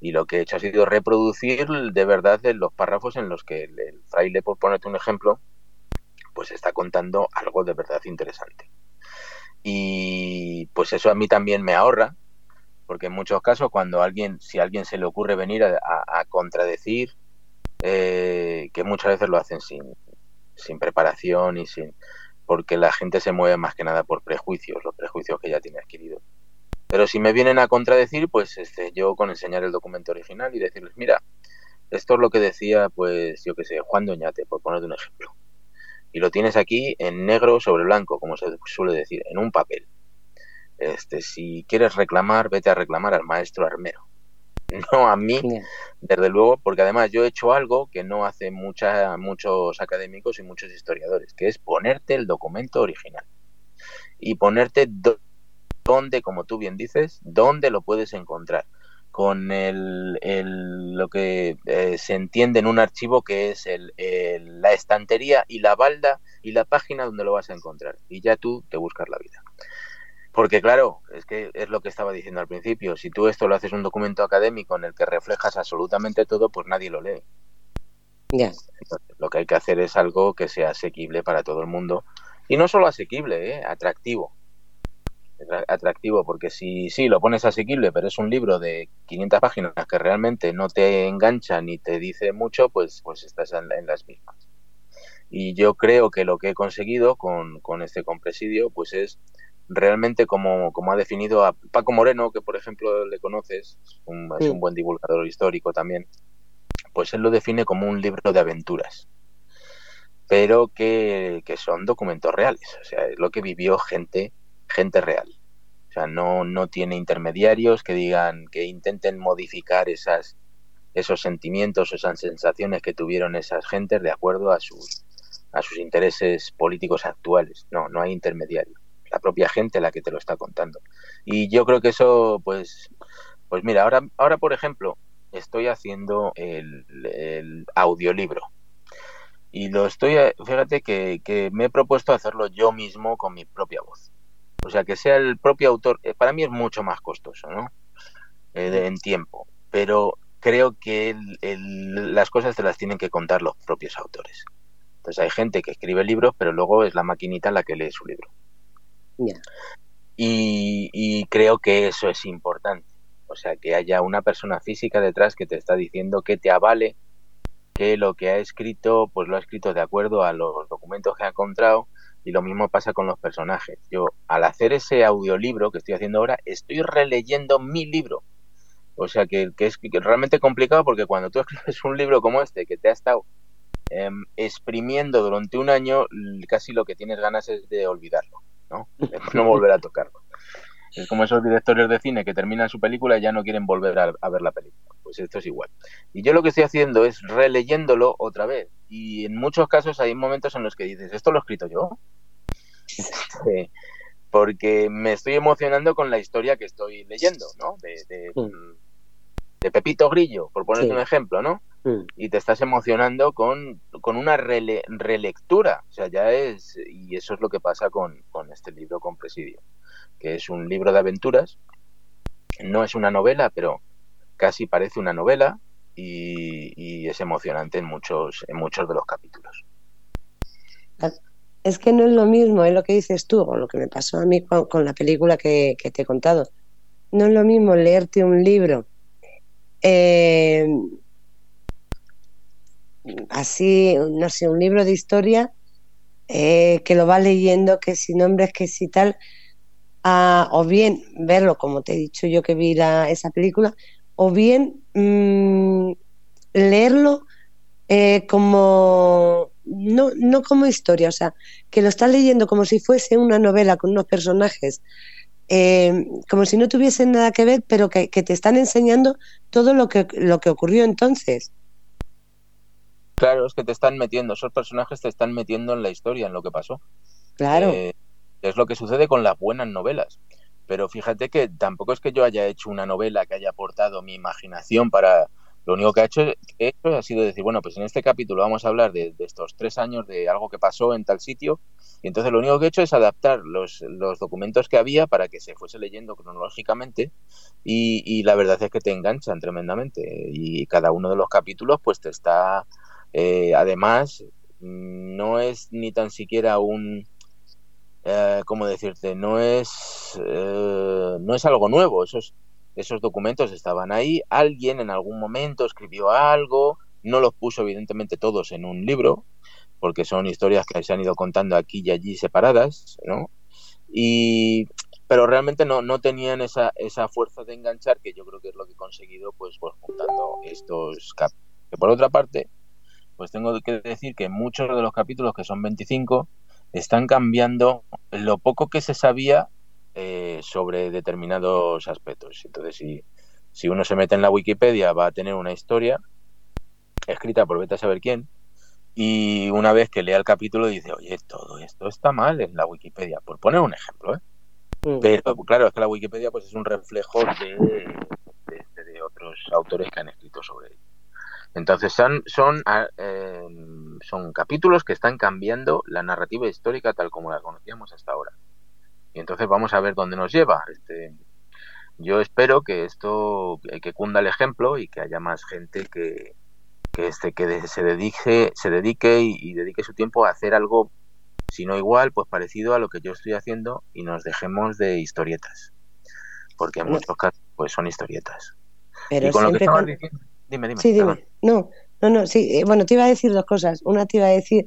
y lo que he hecho ha sido reproducir de verdad los párrafos en los que el, fraile, por ponerte un ejemplo, pues está contando algo de verdad interesante. Y pues eso a mí también me ahorra, porque en muchos casos cuando alguien, si alguien se le ocurre venir a, contradecir, eh, que muchas veces lo hacen sin, sin preparación y sin porque la gente se mueve más que nada por prejuicios, los prejuicios que ya tiene adquirido. Pero si me vienen a contradecir, pues este, yo con enseñar el documento original y decirles, mira, esto es lo que decía, pues yo que sé, Juan Doñate, por ponerte un ejemplo. Y lo tienes aquí en negro sobre blanco, como se suele decir, en un papel. Este, si quieres reclamar, vete a reclamar al maestro armero. no a mí, desde luego, porque además yo he hecho algo que no hacen mucha, muchos académicos y muchos historiadores, que es ponerte el documento original. Y ponerte dónde, como tú bien dices, dónde lo puedes encontrar. Con el, el, lo que eh, se entiende en un archivo que es el, la estantería y la balda y la página donde lo vas a encontrar. Y ya tú te buscas la vida. Porque claro, es que es lo que estaba diciendo al principio, si tú esto lo haces un documento académico en el que reflejas absolutamente todo, pues nadie lo lee. Ya. lo que hay que hacer es algo que sea asequible para todo el mundo. Y no solo asequible, ¿eh? atractivo. Atractivo, porque si sí lo pones asequible, pero es un libro de 500 páginas que realmente no te engancha ni te dice mucho, pues, pues estás en, en las mismas. Y yo creo que lo que he conseguido con, con este compresidio, pues es realmente como, como ha definido a Paco Moreno, que por ejemplo le conoces, un, es un buen divulgador histórico también, pues él lo define como un libro de aventuras, pero que, que son documentos reales, o sea, es lo que vivió gente, gente real. O sea, no, no tiene intermediarios que digan, que intenten modificar esas, esos sentimientos, esas sensaciones que tuvieron esas gentes de acuerdo a sus, a sus intereses políticos actuales. No, no hay intermediarios la propia gente la que te lo está contando. Y yo creo que eso, pues, pues mira, ahora, ahora por ejemplo, estoy haciendo el, audiolibro. Y lo estoy, fíjate que, que, me he propuesto hacerlo yo mismo con mi propia voz. O sea, que sea el propio autor, eh, para mí es mucho más costoso, ¿no? Eh, en tiempo. Pero creo que las cosas te las tienen que contar los propios autores. Entonces hay gente que escribe libros, pero luego es la maquinita la que lee su libro. Y, creo que eso es importante. O sea, que haya una persona física detrás que te está diciendo que te avale que lo que ha escrito, pues lo ha escrito de acuerdo a los documentos que ha encontrado y lo mismo pasa con los personajes. Yo, al hacer ese audiolibro que estoy haciendo ahora, estoy releyendo mi libro. O sea, que, es realmente complicado porque cuando tú escribes un libro como este, que te ha estado em, exprimiendo durante un año, casi lo que tienes ganas es de olvidarlo. ¿No? no volver a tocarlo. Es como esos directores de cine que terminan su película y ya no quieren volver a, ver la película. Pues esto es igual. Y yo lo que estoy haciendo es releyéndolo otra vez. Y en muchos casos hay momentos en los que dices, ¿esto lo he escrito yo? porque me estoy emocionando con la historia que estoy leyendo, ¿no? De, Pepito Grillo, por ponerte un ejemplo, ¿no? Mm. Y te estás emocionando con, una relectura. O sea, ya es. Y eso es lo que pasa con, con este libro, con Presidio que es un libro de aventuras. No es una novela, pero casi parece una novela y, es emocionante en muchos, en muchos de los capítulos. Es que no es lo mismo, es lo que dices tú, o lo que me pasó a mí con, la película que, te he contado. No es lo mismo leerte un libro eh, así, no sé, un libro de historia eh, que lo va leyendo, que si nombres, que si tal, o bien verlo, como te he dicho yo que vi esa película, o bien mm, leerlo eh, como, no, no como historia, o sea, que lo estás leyendo como si fuese una novela con unos personajes, eh, como si no tuviesen nada que ver, pero que, te están enseñando todo lo que, lo que ocurrió entonces. Claro, es que te están metiendo, esos personajes te están metiendo en la historia, en lo que pasó. Claro. Eh, es lo que sucede con las buenas novelas. Pero fíjate que tampoco es que yo haya hecho una novela que haya aportado mi imaginación para... Lo único que ha hecho, ha sido decir, bueno, pues en este capítulo vamos a hablar de, estos tres años, de algo que pasó en tal sitio, y entonces lo único que he hecho es adaptar los, documentos que había para que se fuese leyendo cronológicamente, y, la verdad es que te enganchan tremendamente, y cada uno de los capítulos pues te está... Eh, además, no es ni tan siquiera un eh, ¿cómo decirte? No es, eh, no es algo nuevo, esos, esos documentos estaban ahí, alguien en algún momento escribió algo, no los puso evidentemente todos en un libro, porque son historias que se han ido contando aquí y allí separadas, ¿no? Y, pero realmente no, no tenían esa, esa fuerza de enganchar que yo creo que es lo que he conseguido pues, pues juntando estos capítulos. Que por otra parte, pues tengo que decir que muchos de los capítulos, que son 25, están cambiando lo poco que se sabía eh, sobre determinados aspectos. Entonces, si, si uno se mete en la Wikipedia, va a tener una historia escrita por vete a saber quién, y una vez que lea el capítulo dice, oye, todo esto está mal en la Wikipedia, por poner un ejemplo, ¿eh? Mm. Pero claro, es que la Wikipedia pues es un reflejo de, de otros autores que han escrito sobre ello. Entonces son, son, ah, em, son capítulos que están cambiando la narrativa histórica tal como la conocíamos hasta ahora. Y entonces vamos a ver dónde nos lleva. Este, yo espero que esto, que cunda el ejemplo y que haya más gente que, que, este, que se dedique, se dedique y, dedique su tiempo a hacer algo, si no igual, pues parecido a lo que yo estoy haciendo y nos dejemos de historietas. Porque en muchos casos pues son historietas. Pero con lo que Dime, dime. Sí, dime. No, no, no, sí. Eh, bueno, te iba a decir dos cosas. Una te iba a decir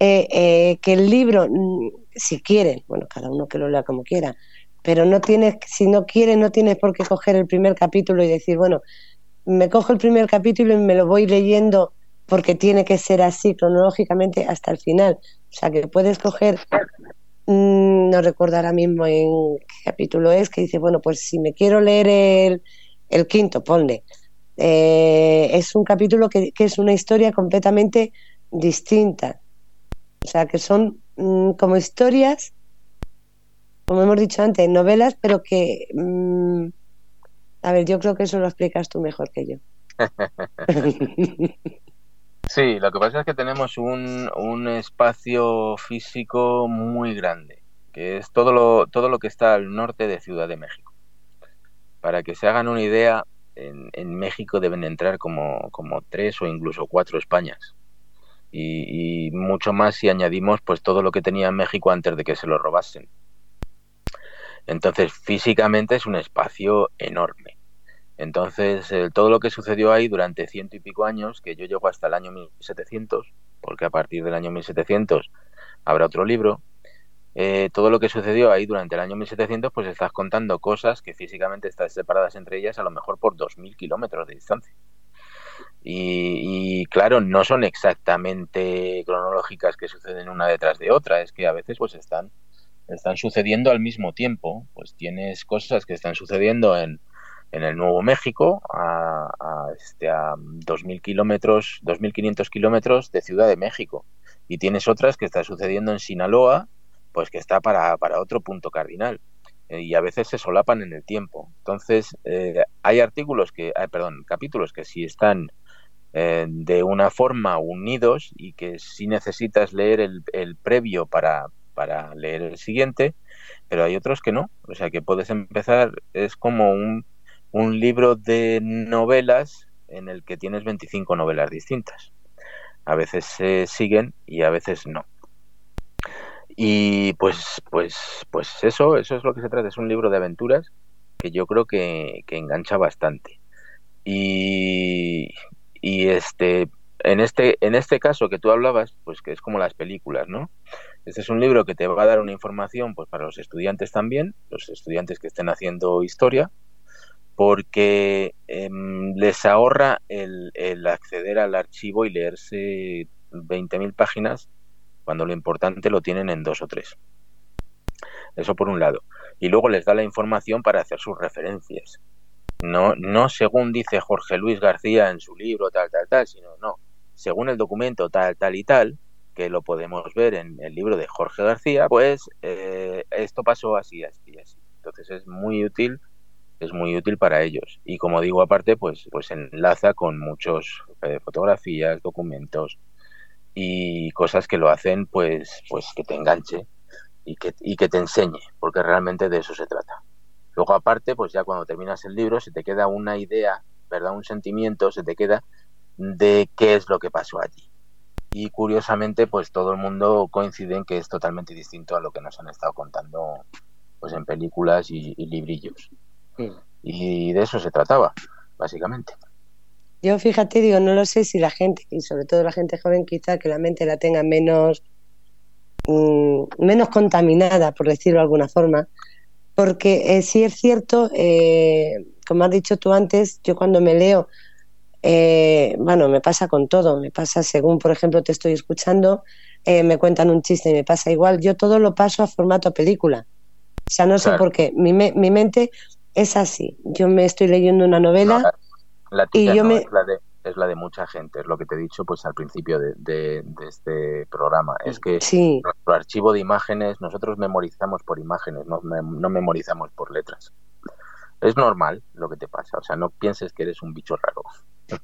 eh, eh, que el libro, mm, si quieren, bueno, cada uno que lo lea como quiera, pero no tienes, si no quieres, no tienes por qué coger el primer capítulo y decir, bueno, me cojo el primer capítulo y me lo voy leyendo porque tiene que ser así cronológicamente hasta el final. O sea, que puedes coger, mm, no recuerdo ahora mismo en qué capítulo es, que dice, bueno, pues si me quiero leer el, el quinto, ponle eh, es un capítulo que, es una historia completamente distinta. O sea, que son mm, como historias, como hemos dicho antes, novelas, pero que... Mm, a ver, yo creo que eso lo explicas tú mejor que yo. sí, lo que pasa es que tenemos un, un espacio físico muy grande, que es todo lo, todo lo que está al norte de Ciudad de México. Para que se hagan una idea, en, México deben entrar como, como, tres o incluso cuatro Españas. Y, mucho más si añadimos pues todo lo que tenía México antes de que se lo robasen. Entonces, físicamente es un espacio enorme. Entonces, eh, todo lo que sucedió ahí durante ciento y pico años, que yo llego hasta el año 1700, porque a partir del año 1700 habrá otro libro, eh, todo lo que sucedió ahí durante el año 1700, pues estás contando cosas que físicamente están separadas entre ellas a lo mejor por 2.000 kilómetros de distancia. Y, claro, no son exactamente cronológicas que suceden una detrás de otra, es que a veces pues están están sucediendo al mismo tiempo. Pues tienes cosas que están sucediendo en, en el Nuevo México, a, a, este, a 2.000 kilómetros, 2.500 kilómetros de Ciudad de México. Y tienes otras que están sucediendo en Sinaloa, pues que está para, para otro punto cardinal. Eh, y a veces se solapan en el tiempo. Entonces, eh, hay artículos que, eh, perdón, capítulos que sí están eh, de una forma unidos y que sí necesitas leer el, el previo para, para leer el siguiente, pero hay otros que no. O sea, que puedes empezar, es como un, un libro de novelas en el que tienes 25 novelas distintas. A veces se siguen y a veces no. Y pues, pues, pues eso, eso es lo que se trata. Es un libro de aventuras que yo creo que, que engancha bastante. Y, y este, en este, en este caso que tú hablabas, pues que es como las películas, ¿no? Este es un libro que te va a dar una información, pues para los estudiantes también, los estudiantes que estén haciendo historia, porque eh, les ahorra el, el, acceder al archivo y leerse 20.000 páginas cuando lo importante lo tienen en dos o tres. Eso por un lado. Y luego les da la información para hacer sus referencias. No, no según dice Jorge Luis García en su libro, tal, tal, tal, sino no. Según el documento tal, tal y tal, que lo podemos ver en el libro de Jorge García, pues eh, esto pasó así, así, así. Entonces es muy útil es muy útil para ellos. Y como digo, aparte, pues, pues enlaza con muchos eh, fotografías, documentos y cosas que lo hacen, pues, pues que te enganche y que, y que te enseñe, porque realmente de eso se trata. Luego, aparte, pues ya cuando terminas el libro, se te queda una idea, ¿verdad? Un sentimiento, se te queda de qué es lo que pasó allí. Y curiosamente, pues todo el mundo coincide en que es totalmente distinto a lo que nos han estado contando pues en películas y, y librillos. Y de eso se trataba, básicamente. Yo fíjate, digo, no lo sé si la gente, y sobre todo la gente joven, quizá que la mente la tenga menos, mmm, menos contaminada, por decirlo de alguna forma, porque eh, sí es cierto, eh, como has dicho tú antes, yo cuando me leo, eh, bueno, me pasa con todo, me pasa según, por ejemplo, te estoy escuchando, eh, me cuentan un chiste y me pasa igual, yo todo lo paso a formato película. O sea, no claro. sé por qué, mi, me, mi mente es así. Yo me estoy leyendo una novela no, la, la y yo no, me... Es la, de, es la de mucha gente, es lo que te he dicho pues al principio de, de, de este programa. Es que sí. nuestro archivo de imágenes, nosotros memorizamos por imágenes, no, no memorizamos por letras. Es normal lo que te pasa, o sea, no pienses que eres un bicho raro.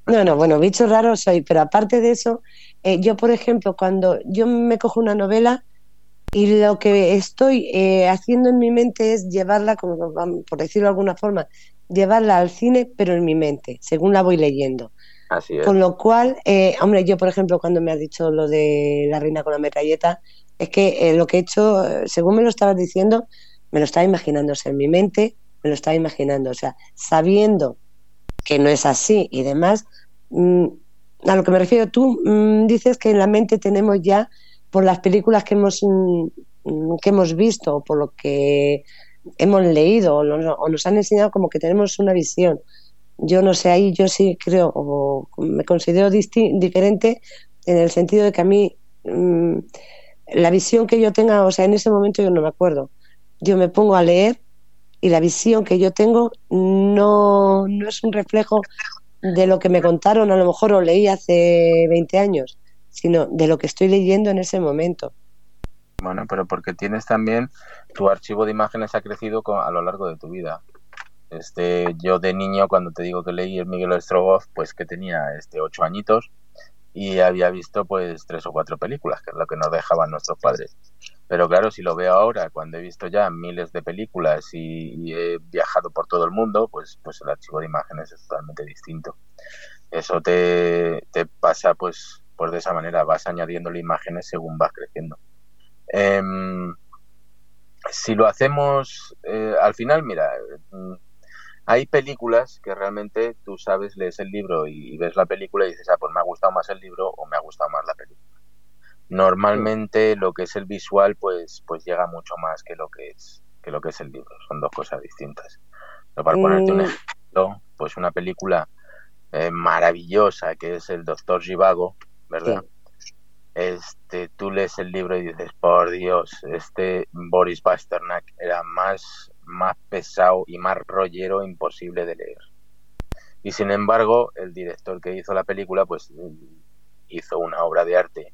No, no, bueno, bicho raro soy, pero aparte de eso, eh, yo, por ejemplo, cuando yo me cojo una novela, y lo que estoy eh, haciendo en mi mente es llevarla, como por decirlo de alguna forma, llevarla al cine, pero en mi mente, según la voy leyendo. Así es. Con lo cual, eh, hombre, yo por ejemplo, cuando me has dicho lo de la reina con la metralleta, es que eh, lo que he hecho, según me lo estabas diciendo, me lo estaba imaginando, o sea, en mi mente me lo estaba imaginando, o sea, sabiendo que no es así y demás, mmm, a lo que me refiero, tú mmm, dices que en la mente tenemos ya por las películas que hemos, mm, que hemos visto, por lo que hemos leído o nos, han enseñado como que tenemos una visión. Yo no sé, ahí yo sí creo, o me considero diferente en el sentido de que a mí mmm, la visión que yo tenga, o sea, en ese momento yo no me acuerdo. Yo me pongo a leer y la visión que yo tengo no, no es un reflejo de lo que me contaron a lo mejor o leí hace 20 años sino de lo que estoy leyendo en ese momento. Bueno, pero porque tienes también tu archivo de imágenes ha crecido a lo largo de tu vida. Este, yo de niño cuando te digo que leí el Miguel Strogoff, pues que tenía este ocho añitos y había visto pues tres o cuatro películas, que es lo que nos dejaban nuestros padres. Pero claro, si lo veo ahora, cuando he visto ya miles de películas y, y he viajado por todo el mundo, pues, pues el archivo de imágenes es totalmente distinto. Eso te, te pasa pues pues de esa manera vas añadiéndole imágenes según vas creciendo. Eh, si lo hacemos eh, al final, mira, mm, hay películas que realmente tú sabes, lees el libro y, y, ves la película y dices, ah, pues me ha gustado más el libro o me ha gustado más la película. Normalmente lo que es el visual, pues, pues llega mucho más que lo que es que lo que es el libro. Son dos cosas distintas. Pero para ponerte un Mm, ejemplo, pues una película eh, maravillosa que es el Doctor Givago, ¿verdad? Este, tú lees el libro y dices, por Dios, este Boris Pasternak era más, más pesado y más rollero imposible de leer. Y sin embargo, el director que hizo la película, pues hizo una obra de arte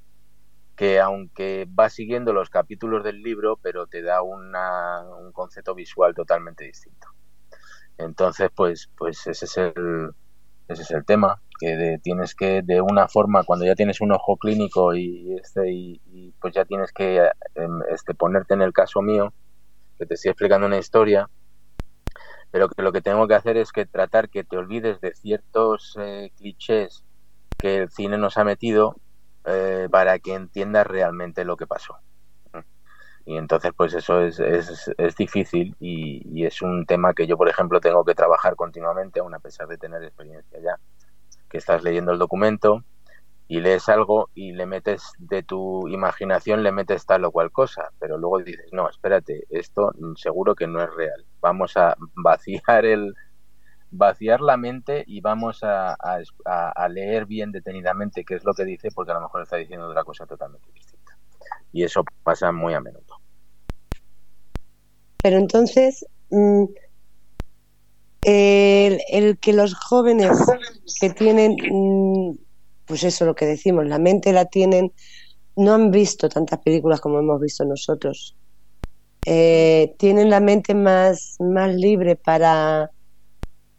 que aunque va siguiendo los capítulos del libro, pero te da una, un concepto visual totalmente distinto. Entonces, pues, pues ese es el, ese es el tema, que tienes que de una forma, cuando ya tienes un ojo clínico y, este, y, pues ya tienes que em, este, ponerte en el caso mío, que te estoy explicando una historia, pero que lo que tengo que hacer es que tratar que te olvides de ciertos eh, clichés que el cine nos ha metido eh, para que entiendas realmente lo que pasó. Y entonces, pues eso es, es, es difícil y, y, es un tema que yo, por ejemplo, tengo que trabajar continuamente, aún a pesar de tener experiencia ya. Que estás leyendo el documento y lees algo y le metes de tu imaginación, le metes tal o cual cosa, pero luego dices, no, espérate, esto seguro que no es real. Vamos a vaciar el, vaciar la mente y vamos a, a, leer bien detenidamente qué es lo que dice, porque a lo mejor está diciendo otra cosa totalmente distinta. Y eso pasa muy a menudo. Pero entonces, mm, el, que los jóvenes que tienen, mm, pues eso lo que decimos, la mente la tienen, no han visto tantas películas como hemos visto nosotros. Eh, tienen la mente más, más libre para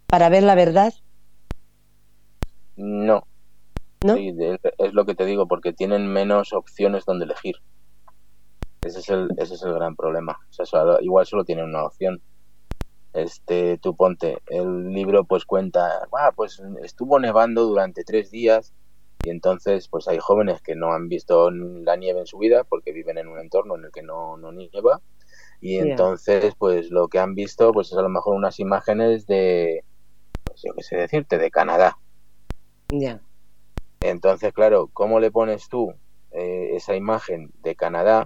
para ver la verdad? No. ¿No? es lo que te digo, porque tienen menos opciones donde elegir. Ese es el, ese es el gran problema. O sea, igual solo tienen una opción. Este, tú ponte, el libro pues cuenta, ah, pues estuvo nevando durante tres días y entonces pues hay jóvenes que no han visto la nieve en su vida porque viven en un entorno en el que no, no nieva y entonces pues lo que han visto pues es a lo mejor unas imágenes de, yo qué sé decirte, de Canadá. Ya. Entonces, claro, ¿cómo le pones tú eh, esa imagen de Canadá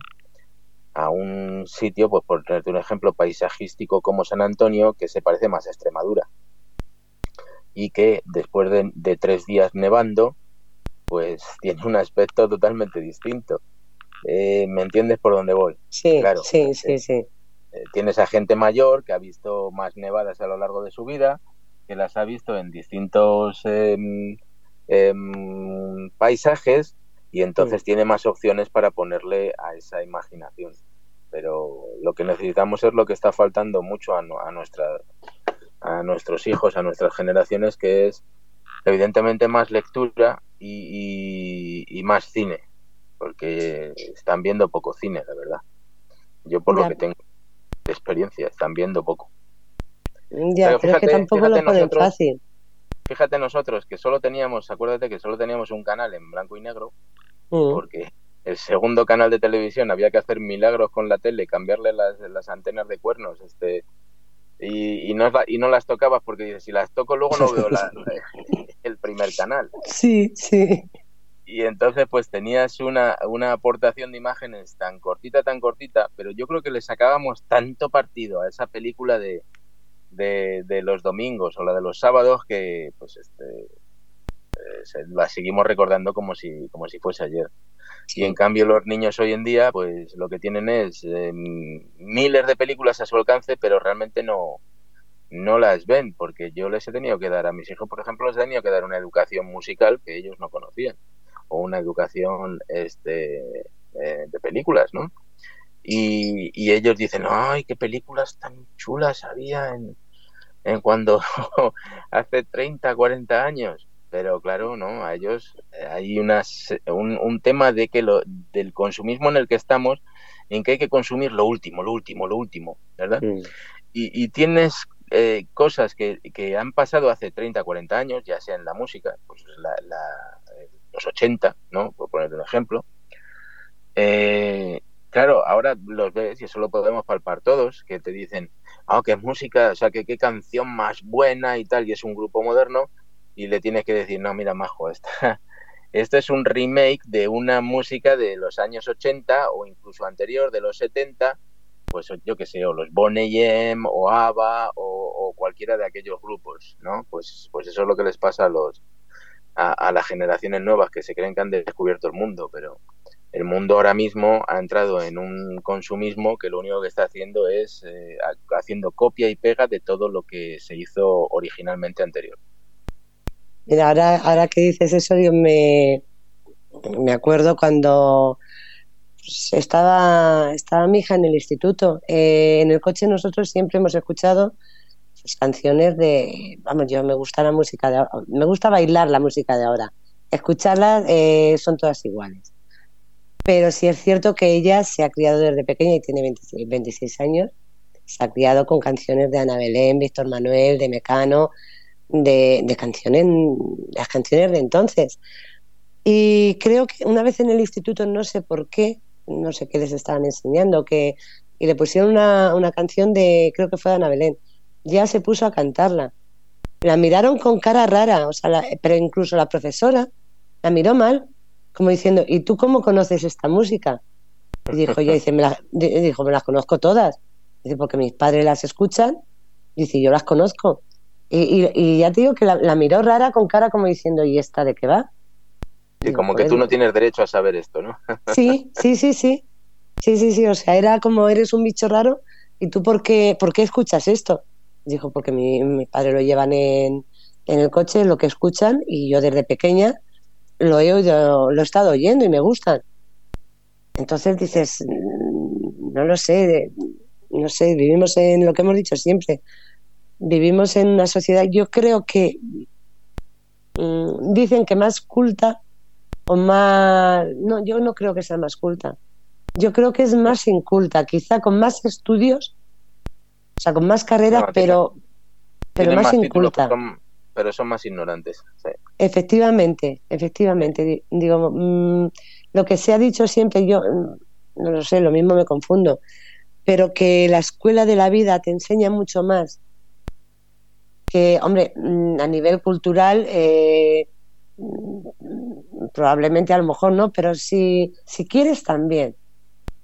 a un sitio, pues por tenerte un ejemplo paisajístico como San Antonio, que se parece más a Extremadura? Y que después de, tres días nevando, pues tiene un aspecto totalmente distinto. Eh, ¿Me entiendes por dónde voy? Sí, claro. Sí, sí, sí. Eh, tienes a gente mayor que ha visto más nevadas a lo largo de su vida, que las ha visto en distintos em, em, paisajes y entonces tiene más opciones para ponerle a esa imaginación. Pero lo que necesitamos es lo que está faltando mucho a, nuestra, a nuestros hijos, a nuestras generaciones, que es evidentemente más lectura y, más cine, porque están viendo poco cine, la verdad. Yo por lo que tengo de experiencia, están viendo poco. Ya, pero, que tampoco lo ponen fácil. Fíjate nosotros que solo teníamos, acuérdate que solo teníamos un canal en blanco y negro, mm. porque el segundo canal de televisión había que hacer milagros con la tele, cambiarle las, las antenas de cuernos, este y, y, no, y no las tocabas porque dices, si las toco luego no veo el primer canal. Sí, sí. Y entonces pues tenías una, una aportación de imágenes tan cortita, tan cortita, pero yo creo que le sacábamos tanto partido a esa película de, de, los domingos o la de los sábados que pues este la seguimos recordando como si como si fuese ayer. Y en cambio los niños hoy en día pues lo que tienen es em, miles de películas a su alcance pero realmente no no las ven porque yo les he tenido que dar a mis hijos por ejemplo les he tenido que dar una educación musical que ellos no conocían o una educación este eh, de películas no y, ellos dicen, ay, qué películas tan chulas había en, en cuando hace 30, 40 años. Pero claro, no, a ellos eh, hay unas, un, un tema de que lo, del consumismo en el que estamos, en que hay que consumir lo último, lo último, lo último, ¿verdad? Y, y, tienes eh, cosas que, que, han pasado hace 30, 40 años, ya sea en la música, pues la, la, los 80, ¿no? Por poner un ejemplo. Eh, Claro, ahora los ves y eso lo podemos palpar todos, que te dicen, ah, qué música, o sea, que qué canción más buena y tal, y es un grupo moderno, y le tienes que decir, no, mira, majo, esta, esto es un remake de una música de los años 80 o incluso anterior, de los 70, pues yo qué sé, o los Boney M, o ABBA, o, cualquiera de aquellos grupos, ¿no? Pues, pues eso es lo que les pasa a los a, a las generaciones nuevas que se creen que han descubierto el mundo, pero el mundo ahora mismo ha entrado en un consumismo que lo único que está haciendo es eh, haciendo copia y pega de todo lo que se hizo originalmente anterior. Mira, ahora, ahora que dices eso, yo me, me acuerdo cuando pues, estaba, estaba mi hija en el instituto. Eh, en el coche nosotros siempre hemos escuchado pues, canciones de, vamos, yo me gusta la música de me gusta bailar la música de ahora. Escucharlas eh, son todas iguales. Pero sí es cierto que ella se ha criado desde pequeña y tiene 26, 26 años. Se ha criado con canciones de Ana Belén, Víctor Manuel, de Mecano, de, de canciones, las canciones de entonces. Y creo que una vez en el instituto, no sé por qué, no sé qué les estaban enseñando, que y le pusieron una, una canción de, creo que fue de Ana Belén. Ya se puso a cantarla. La miraron con cara rara, o sea, pero incluso la profesora la miró mal, como diciendo, ¿y tú cómo conoces esta música? Y dijo, ella dice, me, dijo, me las conozco todas. Dice, porque mis padres las escuchan. Dice, yo las conozco. Y, y, ya te digo que la, la, miró rara con cara como diciendo, ¿y esta de qué va? Y como que tú no tienes derecho a saber esto, ¿no? Sí, sí, sí, sí. Sí, sí, sí. O sea, era como eres un bicho raro y tú por qué, por qué escuchas esto. Dijo, porque mi, mi padre lo llevan en, en el coche, lo que escuchan, y yo desde pequeña lo he oído, lo he estado oyendo y me gustan. Entonces dices, mm, no lo sé, no sé, vivimos en lo que hemos dicho siempre. Vivimos en una sociedad, yo creo que mmm, dicen que más culta o más... No, yo no creo que sea más culta. Yo creo que es más inculta, quizá con más estudios, o sea, con más carreras, no, pero, pero más, más inculta. Pero son más ignorantes. Sí. Efectivamente, efectivamente. Digo, mmm, lo que se ha dicho siempre, yo no lo sé, lo mismo me confundo, pero que la escuela de la vida te enseña mucho más. Que, hombre, a nivel cultural, eh, probablemente a lo mejor no, pero si, si quieres también.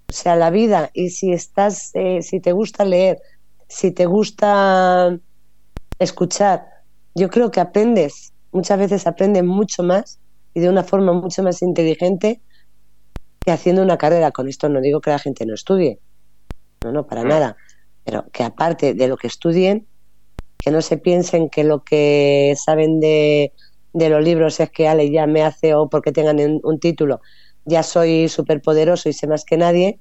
O sea, la vida y si estás, eh, si te gusta leer, si te gusta escuchar, yo creo que aprendes, muchas veces aprendes mucho más y de una forma mucho más inteligente que haciendo una carrera. Con esto no digo que la gente no estudie, no, no, para nada, pero que aparte de lo que estudien, que no se piensen que lo que saben de, de los libros es que Ale ya me hace o porque tengan un título ya soy súper poderoso y sé más que nadie,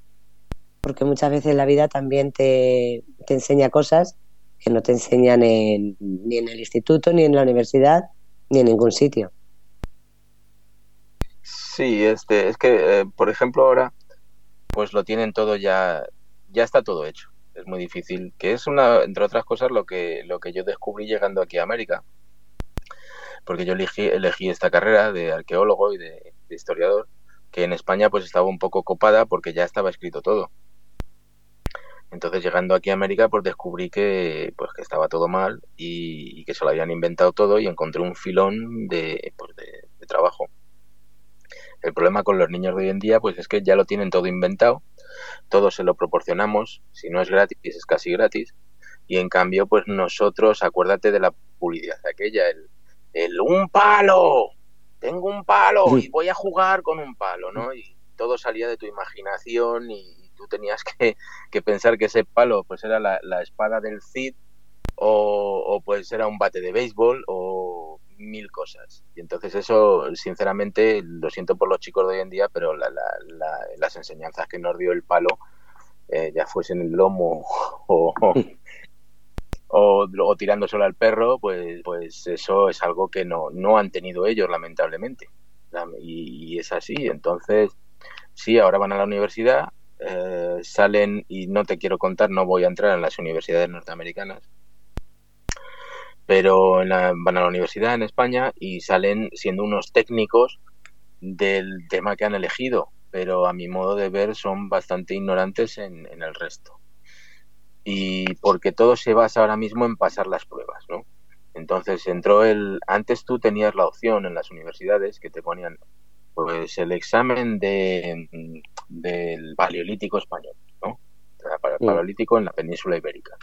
porque muchas veces la vida también te, te enseña cosas que no te enseñan en, ni en el instituto, ni en la universidad, ni en ningún sitio. Sí, este, es que, eh, por ejemplo, ahora, pues lo tienen todo ya, ya está todo hecho. Es muy difícil, que es una, entre otras cosas, lo que, lo que yo descubrí llegando aquí a América. Porque yo elegí, elegí esta carrera de arqueólogo y de, historiador, que en España pues estaba un poco copada porque ya estaba escrito todo. Entonces llegando aquí a América pues descubrí que pues que estaba todo mal y, que se lo habían inventado todo y encontré un filón de, pues, de, trabajo. El problema con los niños de hoy en día pues es que ya lo tienen todo inventado, todo se lo proporcionamos, si no es gratis es casi gratis y en cambio pues nosotros, acuérdate de la publicidad aquella, el, el un palo, tengo un palo y voy a jugar con un palo, ¿no? Y todo salía de tu imaginación y tú tenías que, que pensar que ese palo pues era la, la espada del Cid o, o, pues era un bate de béisbol o mil cosas. Y entonces eso, sinceramente, lo siento por los chicos de hoy en día, pero la, la, la, las enseñanzas que nos dio el palo, eh, ya fuese en el lomo o, o, tirándoselo al perro, pues, pues eso es algo que no, no han tenido ellos, lamentablemente. Y, y es así. Entonces, sí, ahora van a la universidad, eh, salen, y no te quiero contar, no voy a entrar en las universidades norteamericanas, pero la, van a la universidad en España y salen siendo unos técnicos del tema que han elegido, pero a mi modo de ver son bastante ignorantes en, en el resto. Y porque todo se basa ahora mismo en pasar las pruebas, ¿no? Entonces entró el... Antes tú tenías la opción en las universidades que te ponían pues el examen de, del paleolítico español, paleolítico en la península ibérica.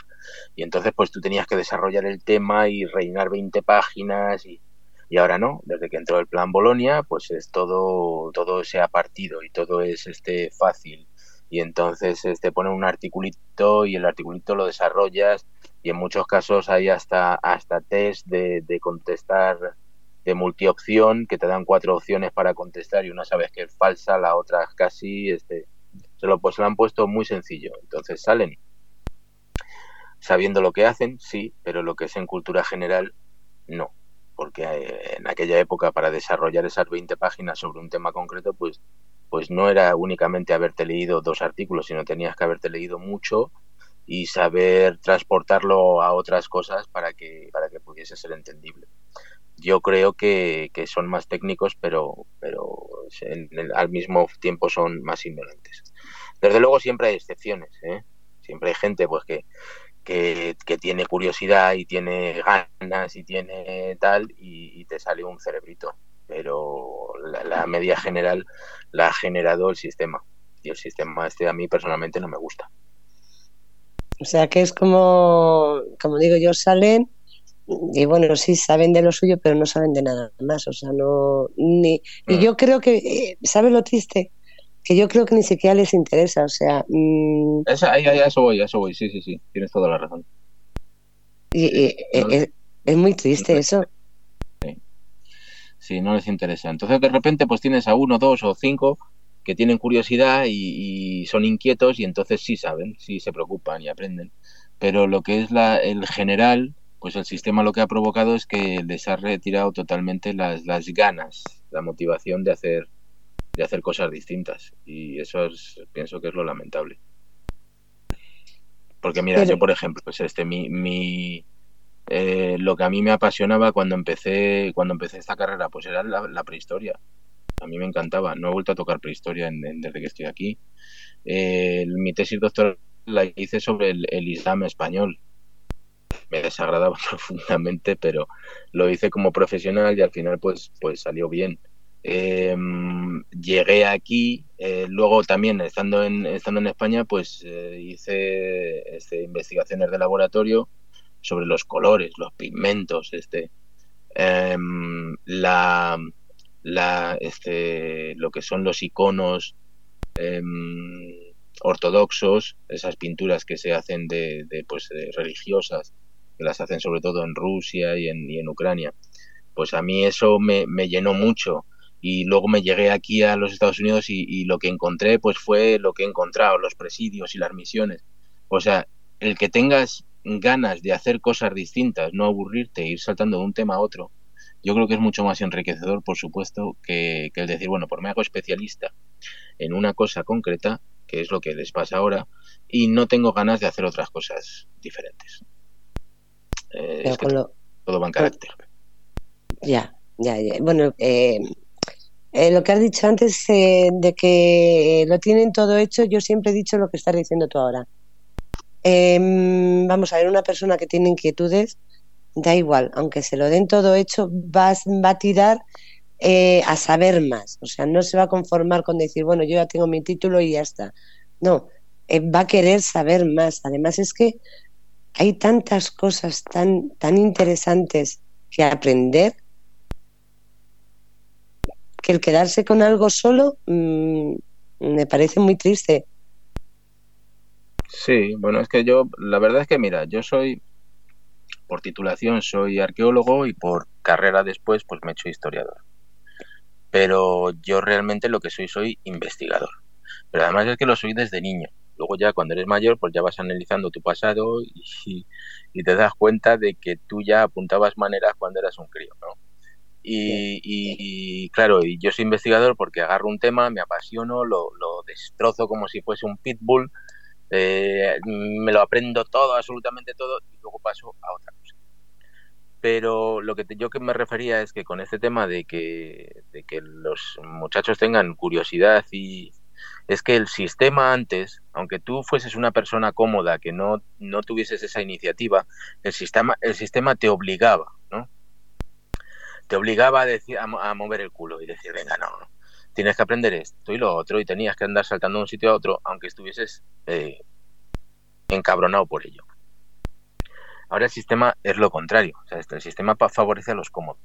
Y entonces pues tú tenías que desarrollar el tema y rellenar 20 páginas y y ahora no, desde que entró el plan Bolonia, pues es todo, todo se ha partido y todo es este fácil. Y entonces este pone un articulito y el articulito lo desarrollas y en muchos casos hay hasta, hasta test de, de contestar de multiopción que te dan cuatro opciones para contestar y una sabes que es falsa, la otra es casi, este, se lo, pues, lo han puesto muy sencillo. Entonces salen sabiendo lo que hacen, sí, pero lo que es en cultura general, no porque eh, en aquella época para desarrollar esas 20 páginas sobre un tema concreto, pues, pues no era únicamente haberte leído dos artículos, sino tenías que haberte leído mucho y saber transportarlo a otras cosas para que, para que pudiese ser entendible. Yo creo que, que son más técnicos, pero, pero al mismo tiempo son más ignorantes. Desde luego siempre hay excepciones, ¿eh? siempre hay gente pues que, que, tiene curiosidad y tiene ganas y tiene tal y, te sale un cerebrito. Pero la, media general la ha generado el sistema. Y el sistema este a mí personalmente no me gusta. O sea que es como, como digo yo, salen y bueno, sí saben de lo suyo, pero no saben de nada más. O sea, no. Ni, y mm. yo creo que, eh, ¿sabes lo triste? Que yo creo que ni siquiera les interesa, o sea... Mmm... ahí, eso voy, eso voy, sí, sí, sí, tienes toda la razón. Y, es, muy triste eso. Sí. sí, no les interesa. Entonces de repente pues tienes a uno, dos o cinco que tienen curiosidad y, son inquietos y entonces sí saben, sí se preocupan y aprenden. Pero lo que es la, el general, pues el sistema lo que ha provocado es que les ha retirado totalmente las, las ganas, la motivación de hacer de hacer cosas distintas y eso es, pienso que es lo lamentable. Porque mira, yo por ejemplo, pues este mi, mi eh, lo que a mí me apasionaba cuando empecé cuando empecé esta carrera, pues era la, prehistoria. A mí me encantaba. No he vuelto a tocar prehistoria desde que estoy aquí. Eh, mi tesis doctoral la hice sobre el, el Islam español. Me desagradaba profundamente, pero lo hice como profesional y al final pues pues salió bien. Eh, llegué aquí, eh, luego también estando en, estando en España, pues eh, hice este, investigaciones de laboratorio sobre los colores, los pigmentos, este, em, la, la, este, lo que son los iconos em, ortodoxos, esas pinturas que se hacen de, pues, religiosas, que las hacen sobre todo en Rusia y en, y en Ucrania. Pues a mí eso me, me llenó mucho y luego me llegué aquí a los Estados Unidos y, lo que encontré pues fue lo que he encontrado, los presidios y las misiones. O sea, el que tengas ganas de hacer cosas distintas, no aburrirte, ir saltando de un tema a otro, yo creo que es mucho más enriquecedor, por supuesto, que, el decir, bueno, pues me hago especialista en una cosa concreta, que es lo que les pasa ahora, y no tengo ganas de hacer otras cosas diferentes. Eh, todo va en carácter. Ya, ya, ya. Bueno, eh, eh, lo que has dicho antes eh, de que lo tienen todo hecho, yo siempre he dicho lo que estás diciendo tú ahora. Em, vamos a ver, una persona que tiene inquietudes, da igual, aunque se lo den todo hecho, va, va a tirar eh, a saber más. O sea, no se va a conformar con decir, bueno, yo ya tengo mi título y ya está. No, va a querer saber más. Además es que hay tantas cosas tan, tan interesantes que aprender que el quedarse con algo solo mm, me parece muy triste. Sí, bueno, es que yo, la verdad es que mira, yo soy, por titulación soy arqueólogo y por carrera después pues me he hecho historiador. Pero yo realmente lo que soy soy investigador. Pero además es que lo soy desde niño. Luego ya cuando eres mayor pues ya vas analizando tu pasado y, y te das cuenta de que tú ya apuntabas maneras cuando eras un crío, ¿no? Y, claro, y yo soy investigador porque agarro un tema, me apasiono, lo, destrozo como si fuese un pitbull, eh, me lo aprendo todo, absolutamente todo, y luego paso a otra cosa. Pero lo que yo que me refería es que con este tema de que, de que los muchachos tengan curiosidad y es que el sistema antes, aunque tú fueses una persona cómoda, que no, no tuvieses esa iniciativa, el sistema, el sistema te obligaba, ¿no? Te obligaba a, decir, a, mover el culo y decir, venga, no, tienes que aprender esto y lo otro y tenías que andar saltando de un sitio a otro aunque estuvieses eh, encabronado por ello. Ahora el sistema es lo contrario, o sea, el sistema favorece a los cómodos.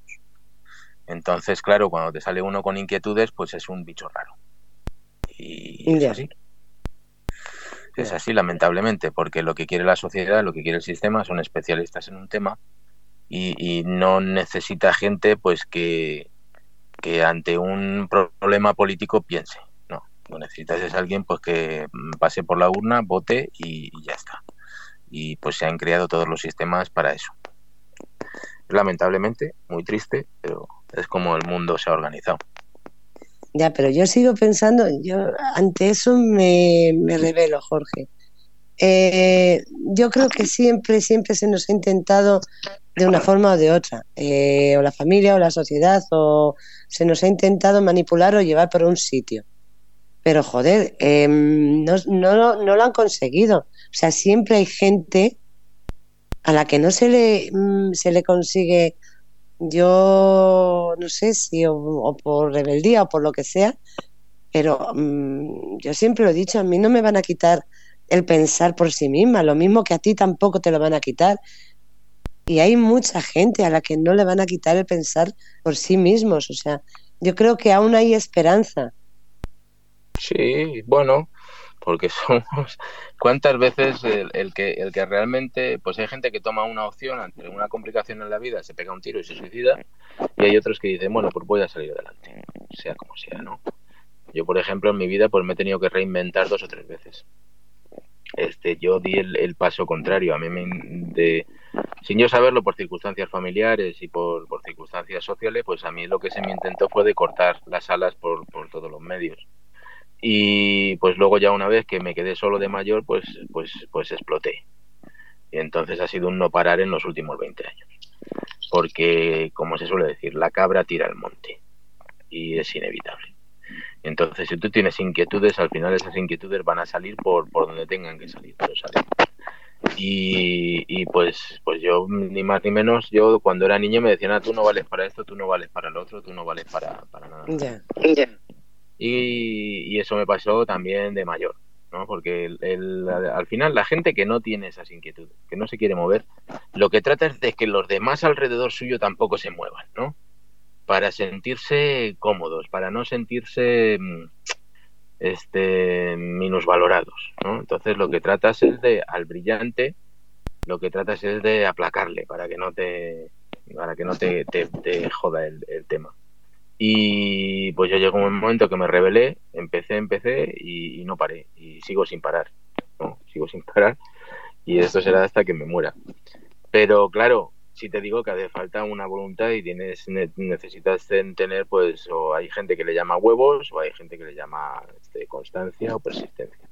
Entonces, claro, cuando te sale uno con inquietudes, pues es un bicho raro. Y es así. Es así, lamentablemente, porque lo que quiere la sociedad, lo que quiere el sistema, son especialistas en un tema y, no necesita gente pues que, que ante un problema político piense. No, lo necesitas es alguien pues que pase por la urna, vote y, ya está. Y pues se han creado todos los sistemas para eso. Lamentablemente, muy triste, pero es como el mundo se ha organizado. Ya, pero yo sigo pensando, yo ante eso me, me revelo, Jorge. Eh, yo creo que siempre, siempre se nos ha intentado de una forma o de otra, eh, o la familia o la sociedad, o se nos ha intentado manipular o llevar por un sitio. Pero joder, em, no, no, no, lo han conseguido. O sea, siempre hay gente a la que no se le, mm, se le consigue, yo no sé si o, por rebeldía o por lo que sea, pero mm, yo siempre lo he dicho, a mí no me van a quitar el pensar por sí misma, lo mismo que a ti tampoco te lo van a quitar. Y hay mucha gente a la que no le van a quitar el pensar por sí mismos. O sea, yo creo que aún hay esperanza. Sí, bueno, porque somos cuántas veces el, que el que realmente pues hay gente que toma una opción ante una complicación en la vida se pega un tiro y se suicida y hay otros que dicen bueno pues voy a salir adelante sea como sea no yo por ejemplo en mi vida pues me he tenido que reinventar dos o tres veces este yo di el, paso contrario a mí me de, sin yo saberlo por circunstancias familiares y por, circunstancias sociales pues a mí lo que se me intentó fue de cortar las alas por, por todos los medios. Y pues luego ya una vez que me quedé solo de mayor pues pues pues exploté. Y entonces ha sido un no parar en los últimos 20 años. Porque como se suele decir la cabra tira al monte. Y es inevitable. Entonces, si tú tienes inquietudes, al final esas inquietudes van a salir por, por donde tengan que salir, pero Y, y pues, pues yo, ni más ni menos, yo cuando era niño me decían, ah, tú no vales para esto, tú no vales para el otro, tú no vales para, para nada. Y, y, eso me pasó también de mayor, ¿no? Porque el, al final la gente que no tiene esas inquietudes, que no se quiere mover, lo que trata es de que los demás alrededor suyo tampoco se muevan, ¿no? para sentirse cómodos, para no sentirse mm, este minusvalorados, ¿no? Entonces lo que tratas es de al brillante, lo que tratas es de aplacarle para que no te para que no te, te, joda el, tema. Y pues yo llegó un momento que me rebelé, empecé, empecé y, y, no paré. Y sigo sin parar. ¿no? Sigo sin parar. Y esto será hasta que me muera. Pero claro, si te digo que hace falta una voluntad y tienes necesitas tener pues o hay gente que le llama huevos o hay gente que le llama este, constancia o persistencia.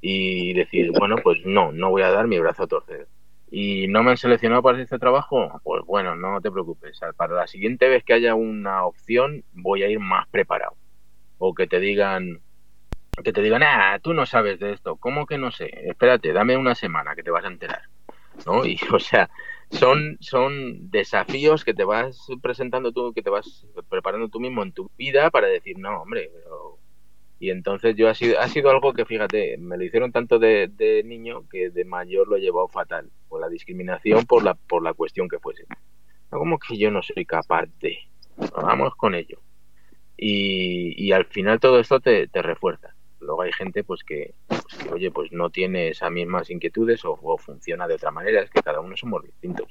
Y decir bueno pues no no voy a dar mi brazo a torcer y no me han seleccionado para este trabajo pues bueno no te preocupes. Para la siguiente vez que haya una opción voy a ir más preparado. O que te digan que te digan ah tú no sabes de esto cómo que no sé espérate dame una semana que te vas a enterar ¿no? Y, o sea, son, son desafíos que te vas presentando tú, que te vas preparando tú mismo en tu vida para decir, no, hombre, pero... Y entonces yo ha sido, ha sido algo que, fíjate, me lo hicieron tanto de, de niño que de mayor lo he llevado fatal, por la discriminación, por la, por la cuestión que fuese. No como que yo no soy capaz de... Vamos con ello. Y, y al final todo esto te, te refuerza. Luego hay gente pues que, pues que, oye, pues no tiene esas mismas inquietudes o, funciona de otra manera, es que cada uno somos distintos.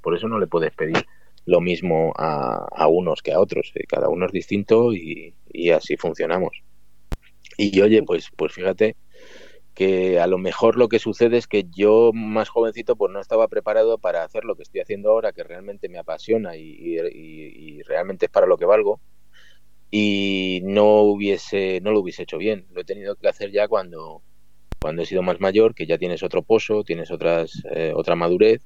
Por eso no le puedes pedir lo mismo a, a unos que a otros, eh, cada uno es distinto y, y, así funcionamos. Y oye, pues, pues fíjate que a lo mejor lo que sucede es que yo más jovencito pues no estaba preparado para hacer lo que estoy haciendo ahora, que realmente me apasiona y, y realmente es para lo que valgo y no hubiese no lo hubiese hecho bien. Lo he tenido que hacer ya cuando cuando he sido más mayor que ya tienes otro pozo tienes otras eh, otra madurez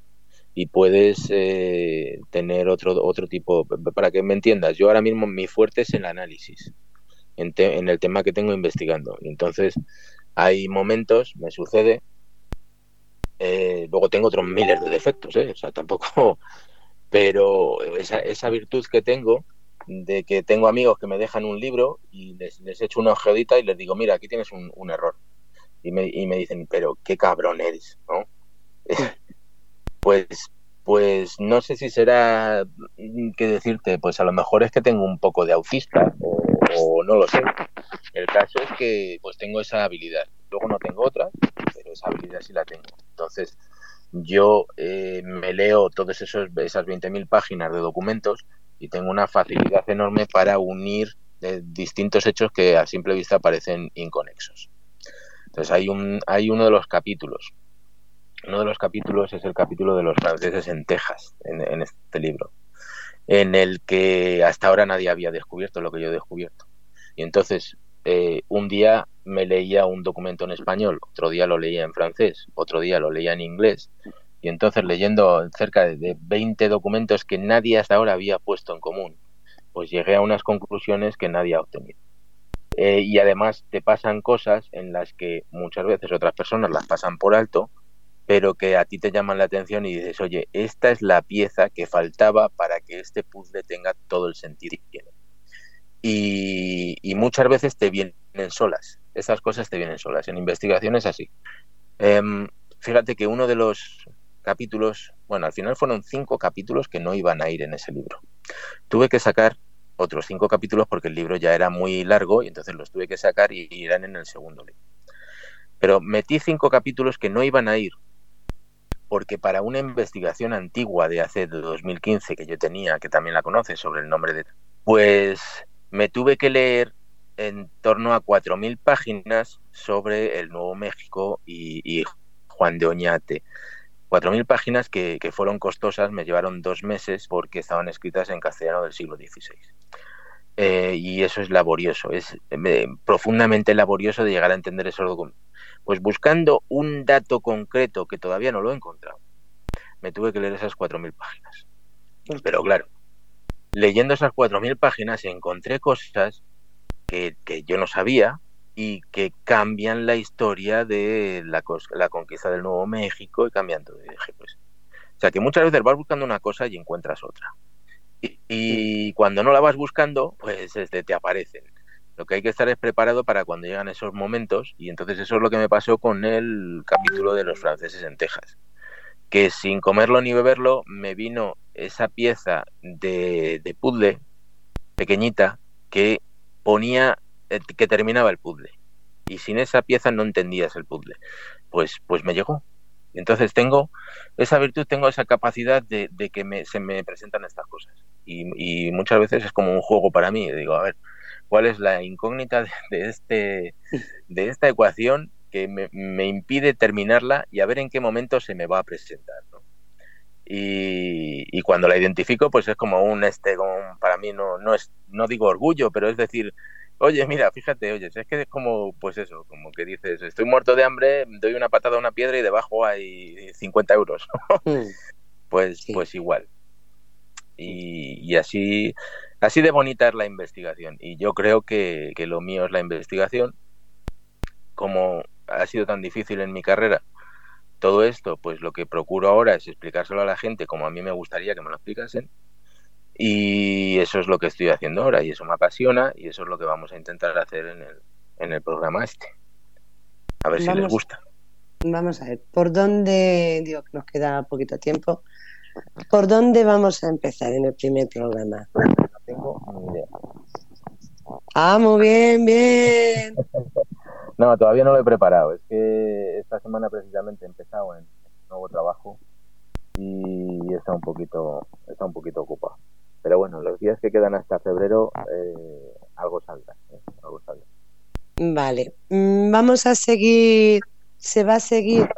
y puedes eh, tener otro otro tipo para que me entiendas yo ahora mismo mi fuerte es el análisis en, en el tema que tengo investigando. Entonces hay momentos me sucede eh, luego tengo otros miles de defectos o sea tampoco pero esa, esa virtud que tengo de que tengo amigos que me dejan un libro y les, les echo una ojeadita y les digo, mira, aquí tienes un, un error. Y me, y me, dicen, pero qué cabrón eres, ¿no? pues pues no sé si será qué decirte, pues a lo mejor es que tengo un poco de autista o, no lo sé. El caso es que pues tengo esa habilidad. Luego no tengo otra, pero esa habilidad sí la tengo. Entonces yo eh, me leo todas esas 20.000 páginas de documentos y tengo una facilidad enorme para unir eh, distintos hechos que a simple vista parecen inconexos. Entonces hay, un, hay uno de los capítulos uno de los capítulos es el capítulo de los franceses en Texas, en, este libro, en el que hasta ahora nadie había descubierto lo que yo he descubierto. Y entonces, eh, un día me leía un documento en español, otro día lo leía en francés, otro día lo leía en inglés, y entonces leyendo cerca de 20 documentos que nadie hasta ahora había puesto en común, pues llegué a unas conclusiones que nadie ha obtenido. Eh, y además te pasan cosas en las que muchas veces otras personas las pasan por alto pero que a ti te llaman la atención y dices, oye, esta es la pieza que faltaba para que este puzzle tenga todo el sentido que tiene. Y, muchas veces te vienen solas, esas cosas te vienen solas. En investigación es así. Em, fíjate que uno de los capítulos, bueno, al final fueron cinco capítulos que no iban a ir en ese libro. Tuve que sacar otros cinco capítulos porque el libro ya era muy largo y entonces los tuve que sacar y irán en el segundo libro. Pero metí cinco capítulos que no iban a ir porque para una investigación antigua de hace 2015 que yo tenía, que también la conoces, sobre el nombre de... Pues me tuve que leer en torno a 4.000 páginas sobre el Nuevo México y, Juan de Oñate. 4.000 páginas que, fueron costosas, me llevaron dos meses porque estaban escritas en castellano del siglo XVI. Eh, y eso es laborioso, es eh, profundamente laborioso de llegar a entender esos documentos pues buscando un dato concreto que todavía no lo he encontrado, me tuve que leer esas 4.000 páginas. Pero claro, leyendo esas 4.000 páginas encontré cosas que, yo no sabía y que cambian la historia de la, la, conquista del Nuevo México y cambian todo. dije, pues, o sea, que muchas veces vas buscando una cosa y encuentras otra. Y, cuando no la vas buscando, pues este, te aparecen. Lo que hay que estar es preparado para cuando llegan esos momentos y entonces eso es lo que me pasó con el capítulo de los franceses en Texas. Que sin comerlo ni beberlo me vino esa pieza de, de puzzle pequeñita que ponía, que terminaba el puzzle. Y sin esa pieza no entendías el puzzle. Pues, pues me llegó. Entonces tengo esa virtud, tengo esa capacidad de, que me, se me presentan estas cosas. Y, y, muchas veces es como un juego para mí. Digo, a ver, cuál es la incógnita de, este, de esta ecuación que me, impide terminarla y a ver en qué momento se me va a presentar. Y, cuando la identifico, pues es como un, este, para mí no, no es, no digo orgullo, pero es decir, oye, mira, fíjate, oye, es que es como, pues eso, como que dices, estoy muerto de hambre, doy una patada a una piedra y debajo hay 50 euros. Mm. pues, pues igual. Y, y así Así de bonita es la investigación y yo creo que, lo mío es la investigación. Como ha sido tan difícil en mi carrera todo esto, pues lo que procuro ahora es explicárselo a la gente como a mí me gustaría que me lo explicasen. Y eso es lo que estoy haciendo ahora y eso me apasiona y eso es lo que vamos a intentar hacer en el, en el programa este. A ver si les gusta. Vamos a ver, ¿por dónde, digo que nos queda poquito tiempo, ¿por dónde vamos a empezar en el primer programa? tengo ni idea. Ah, muy bien, bien. no, todavía no lo he preparado. Es que esta semana precisamente he empezado en nuevo trabajo y está un poquito, está un poquito ocupado. Pero bueno, los días que quedan hasta febrero, eh, algo saldrá, ¿eh? algo saldrá. Vale, mm, vamos a seguir, se va a seguir,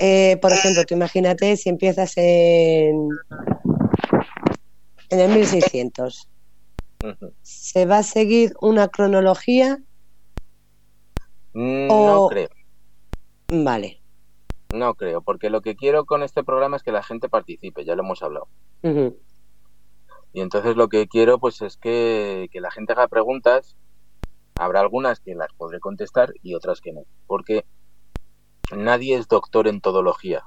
eh, por ejemplo, tú imagínate si empiezas en en el 1600. ¿Se va a seguir una cronología? Mm, no creo. Vale. No creo, porque lo que quiero con este programa es que la gente participe, ya lo hemos hablado. Y entonces lo que quiero pues es que, la gente haga preguntas. Habrá algunas que las podré contestar y otras que no, porque nadie es doctor en todología.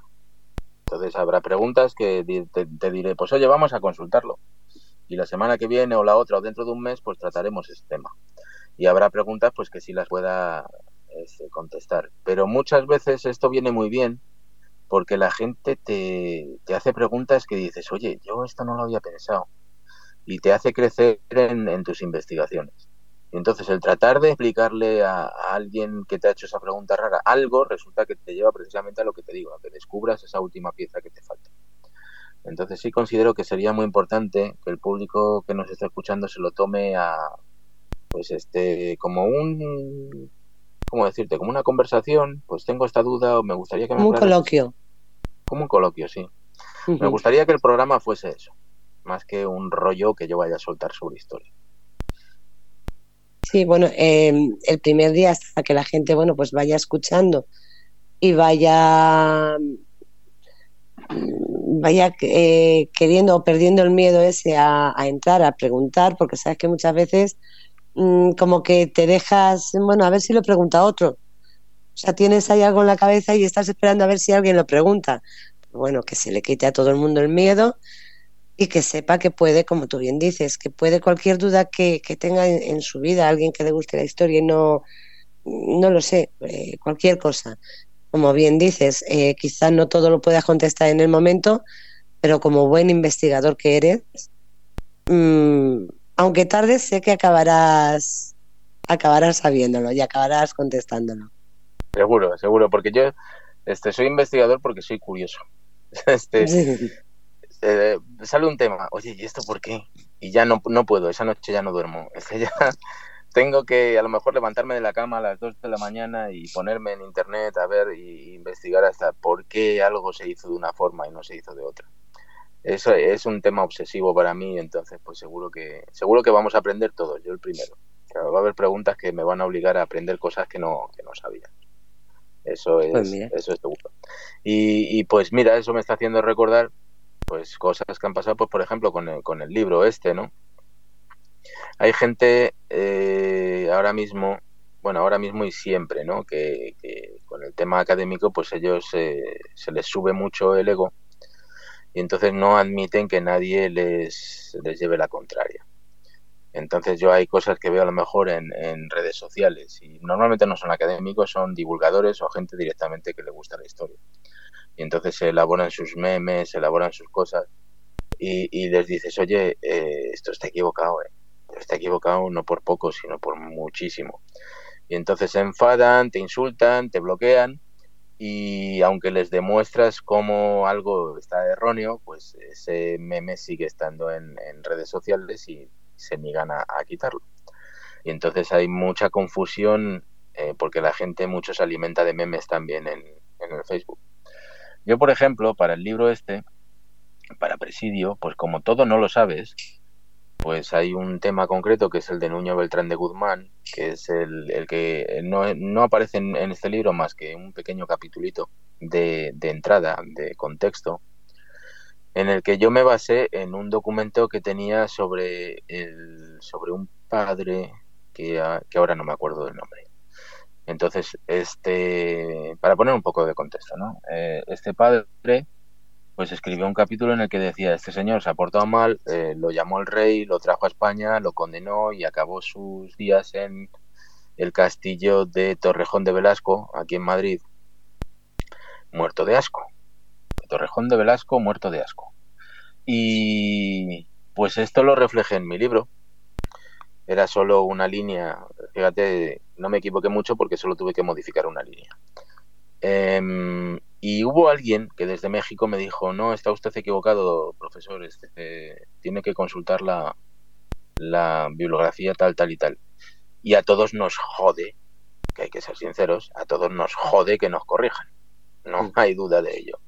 Entonces habrá preguntas que te, diré, pues oye, vamos a consultarlo. Y la semana que viene o la otra o dentro de un mes, pues trataremos ese tema. Y habrá preguntas pues que sí las pueda este, contestar. Pero muchas veces esto viene muy bien porque la gente te, te hace preguntas que dices, oye, yo esto no lo había pensado, y te hace crecer en, tus investigaciones. Y entonces el tratar de explicarle a, alguien que te ha hecho esa pregunta rara algo, resulta que te lleva precisamente a lo que te digo, a que descubras esa última pieza que te falta. Entonces sí considero que sería muy importante que el público que nos está escuchando se lo tome a, pues este, como un, ¿cómo decirte? Como una conversación, pues tengo esta duda o me gustaría que me... Como un coloquio. Como un coloquio, sí. Me gustaría que el programa fuese eso, más que un rollo que yo vaya a soltar sobre historia. Sí, bueno, em, el primer día hasta que la gente, bueno, pues vaya escuchando y vaya vaya eh, queriendo o perdiendo el miedo ese a, entrar, a preguntar, porque sabes que muchas veces mm, como que te dejas, bueno, a ver si lo pregunta otro. O sea, tienes ahí algo en la cabeza y estás esperando a ver si alguien lo pregunta. Bueno, que se le quite a todo el mundo el miedo y que sepa que puede, como tú bien dices, que puede cualquier duda que, tenga en, su vida, alguien que le guste la historia y no, no lo sé, eh, cualquier cosa como bien dices, eh, quizás no todo lo puedas contestar en el momento, pero como buen investigador que eres, mm, aunque tarde, sé que acabarás, acabarás sabiéndolo y acabarás contestándolo. Seguro, seguro, porque yo este, soy investigador porque soy curioso. Este, eh, sale un tema, oye, ¿y esto por qué? Y ya no, no puedo, esa noche ya no duermo. Es que ya tengo que a lo mejor levantarme de la cama a las 2 de la mañana y ponerme en internet a ver y investigar hasta por qué algo se hizo de una forma y no se hizo de otra. Eso es un tema obsesivo para mí, entonces pues seguro que seguro que vamos a aprender todos, yo el primero. va a haber preguntas que me van a obligar a aprender cosas que no, que no sabía. Eso es, pues eso es seguro. Y, y, pues mira, eso me está haciendo recordar pues cosas que han pasado, pues por ejemplo con el, con el libro este, ¿no? Hay gente eh, ahora mismo, bueno, ahora mismo y siempre, ¿no? Que, con el tema académico, pues ellos eh, se les sube mucho el ego y entonces no admiten que nadie les, les lleve la contraria. Entonces yo hay cosas que veo a lo mejor en, en, redes sociales y normalmente no son académicos, son divulgadores o gente directamente que le gusta la historia. Y entonces se elaboran sus memes, se elaboran sus cosas y, les dices, oye, eh, esto está equivocado, ¿eh? está equivocado no por poco, sino por muchísimo. Y entonces se enfadan, te insultan, te bloquean y aunque les demuestras cómo algo está erróneo, pues ese meme sigue estando en, redes sociales y se niegan a, quitarlo. Y entonces hay mucha confusión eh, porque la gente mucho se alimenta de memes también en, en el Facebook. Yo, por ejemplo, para el libro este, para Presidio, pues como todo no lo sabes, pues hay un tema concreto que es el de Nuño Beltrán de Guzmán, que es el, que no, no aparece en, este libro más que un pequeño capitulito de, de, entrada, de contexto, en el que yo me basé en un documento que tenía sobre, el, sobre un padre que, que ahora no me acuerdo del nombre. Entonces, este, para poner un poco de contexto, ¿no? Eh, este padre pues escribió un capítulo en el que decía, este señor se ha portado mal, eh, lo llamó el rey, lo trajo a España, lo condenó y acabó sus días en el castillo de Torrejón de Velasco, aquí en Madrid, muerto de asco. Torrejón de Velasco, muerto de asco. Y pues esto lo reflejé en mi libro. Era solo una línea, fíjate, no me equivoqué mucho porque solo tuve que modificar una línea. Em, y hubo alguien que desde México me dijo, no, está usted equivocado, profesor, este, tiene que consultar la, la bibliografía tal, tal y tal. Y a todos nos jode, que hay que ser sinceros, a todos nos jode que nos corrijan. No hay duda de ello.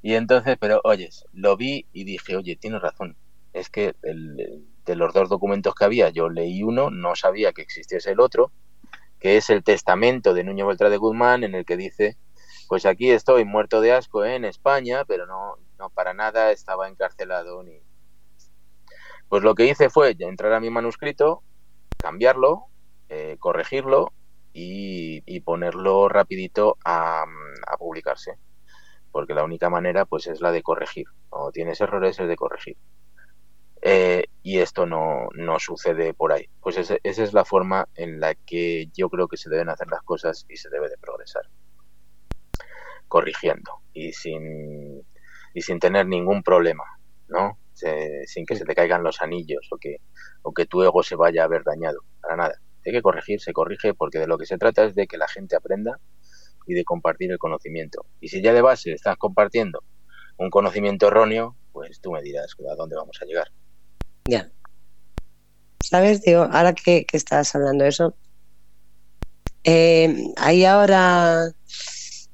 Y entonces, pero oyes, lo vi y dije, oye, tienes razón. Es que el, de los dos documentos que había, yo leí uno, no sabía que existiese el otro, que es el testamento de Nuño Beltrán de Guzmán, en el que dice pues aquí estoy muerto de asco en España, pero no, no para nada estaba encarcelado ni... Pues lo que hice fue entrar a mi manuscrito, cambiarlo, eh, corregirlo y, ponerlo rapidito a, publicarse. Porque la única manera pues es la de corregir. O tienes errores es de corregir. Eh, y esto no, no, sucede por ahí. Pues esa es la forma en la que yo creo que se deben hacer las cosas y se debe de progresar corrigiendo. y sin, y sin tener ningún problema, ¿no? sin que se te caigan los anillos o que, o que tu ego se vaya a ver dañado, para nada. Hay que corregir, se corrige, porque de lo que se trata es de que la gente aprenda y de compartir el conocimiento. Y si ya de base estás compartiendo un conocimiento erróneo, pues tú me dirás a dónde vamos a llegar. Ya. ¿Sabes? Digo, ahora que, que estás hablando de eso, eh, ahí ahora,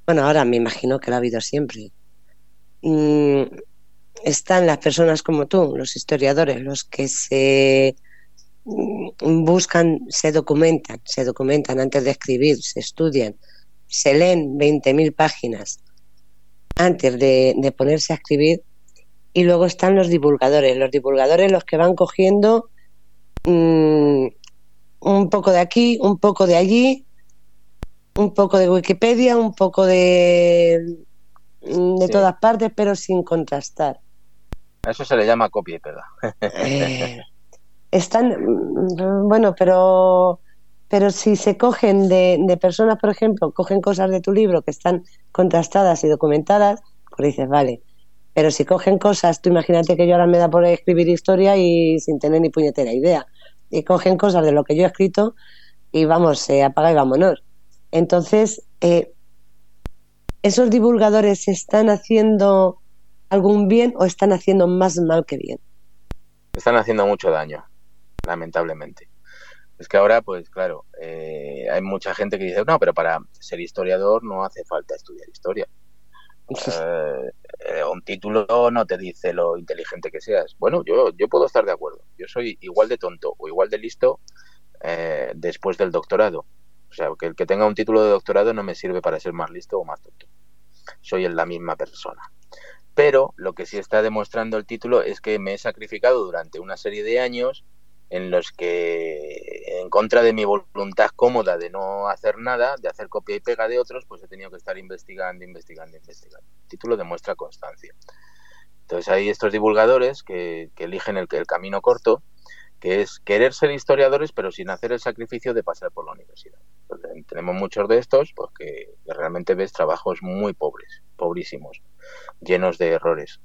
bueno, ahora me imagino que lo ha habido siempre. Mm, están las personas como tú, los historiadores, los que se mm, buscan, se documentan, se documentan antes de escribir, se estudian, se leen 20.000 páginas antes de, ponerse a escribir y luego están los divulgadores, los divulgadores los que van cogiendo mm, un poco de aquí, un poco de allí, un poco de Wikipedia, un poco de, mm, de todas partes, pero sin contrastar. eso se le llama copia y pega. Eh, están, mm, bueno, pero pero si se cogen de, de, personas, por ejemplo, cogen cosas de tu libro que están contrastadas y documentadas, pues dices, vale. Pero si cogen cosas, tú imagínate que yo ahora me da por escribir historia y sin tener ni puñetera idea. Y cogen cosas de lo que yo he escrito y vamos, se apaga y vámonos. Entonces, eh, ¿esos divulgadores están haciendo algún bien o están haciendo más mal que bien? Están haciendo mucho daño, lamentablemente. Es que ahora, pues claro, eh, hay mucha gente que dice, no, pero para ser historiador no hace falta estudiar historia. Eh, eh, un título no te dice lo inteligente que seas. Bueno, yo, yo puedo estar de acuerdo. Yo soy igual de tonto o igual de listo después del doctorado. O sea, que el que tenga un título de doctorado no me sirve para ser más listo o más tonto. Soy la misma persona. Pero lo que sí está demostrando el título es que me he sacrificado durante una serie de años en los que, en contra de mi voluntad cómoda de no hacer nada, de hacer copia y pega de otros, pues he tenido que estar investigando, investigando, investigando. El título demuestra constancia. Entonces hay estos divulgadores que, eligen el, el camino corto, que es querer ser historiadores, pero sin hacer el sacrificio de pasar por la universidad. tenemos muchos de estos, porque realmente ves trabajos muy pobres, pobrísimos, llenos de errores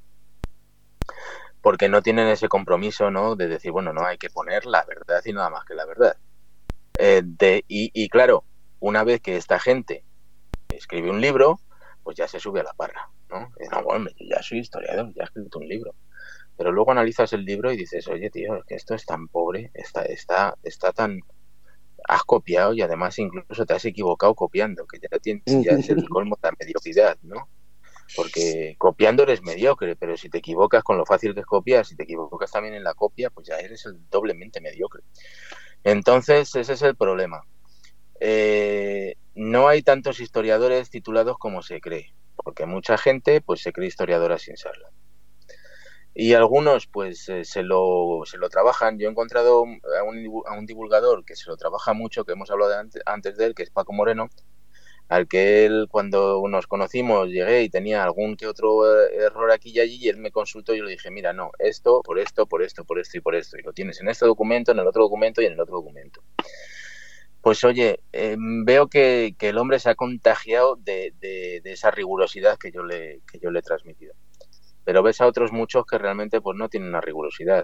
porque no tienen ese compromiso, ¿no? De decir, bueno, no hay que poner la verdad y nada más que la verdad. Eh, de, y, claro, una vez que esta gente escribe un libro, pues ya se sube a la parra, ¿no? no bueno, ya soy historiador, ya he escrito un libro. Pero luego analizas el libro y dices, oye, tío, es que esto es tan pobre, está, está, está tan... Has copiado y además incluso te has equivocado copiando, que ya, tienes, ya es el colmo de la mediocridad, ¿no? Porque copiando eres mediocre, pero si te equivocas con lo fácil que es copiar, si te equivocas también en la copia, pues ya eres el doblemente mediocre. Entonces, ese es el problema. Eh, no hay tantos historiadores titulados como se cree, porque mucha gente pues se cree historiadora sin serlo. Y algunos pues eh, se, lo, se lo trabajan. Yo he encontrado a un, a un divulgador que se lo trabaja mucho, que hemos hablado antes, antes de él, que es Paco Moreno, al que él cuando nos conocimos llegué y tenía algún que otro eh, error aquí y allí y él me consultó y yo le dije, mira, no, esto, por esto, por esto, por esto y por esto. Y lo tienes en este documento, en el otro documento y en el otro documento. Pues oye, em, veo que, el hombre se ha contagiado de, esa rigurosidad que yo, le, que yo le he transmitido. Pero ves a otros muchos que realmente pues no tienen una rigurosidad.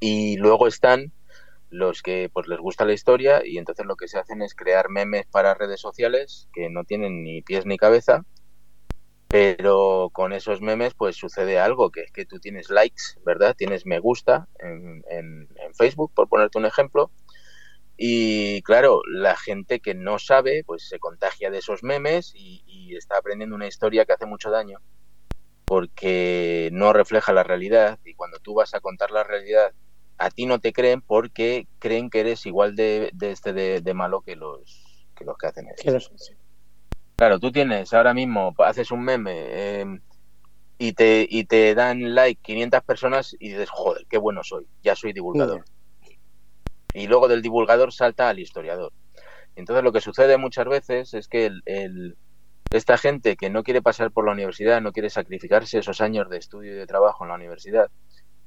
Y luego están los que pues les gusta la historia y entonces lo que se hacen es crear memes para redes sociales que no tienen ni pies ni cabeza pero con esos memes pues sucede algo que es que tú tienes likes verdad tienes me gusta en, en, Facebook por ponerte un ejemplo y claro la gente que no sabe pues se contagia de esos memes y, y está aprendiendo una historia que hace mucho daño porque no refleja la realidad y cuando tú vas a contar la realidad a ti no te creen porque creen que eres igual de, este de, malo que los que los que hacen eso. Claro, tú tienes ahora mismo, haces un meme em, y, te, y te dan like 500 personas y dices, joder, qué bueno soy, ya soy divulgador. Y luego del divulgador salta al historiador. Entonces lo que sucede muchas veces es que el, esta gente que no quiere pasar por la universidad, no quiere sacrificarse esos años de estudio y de trabajo en la universidad,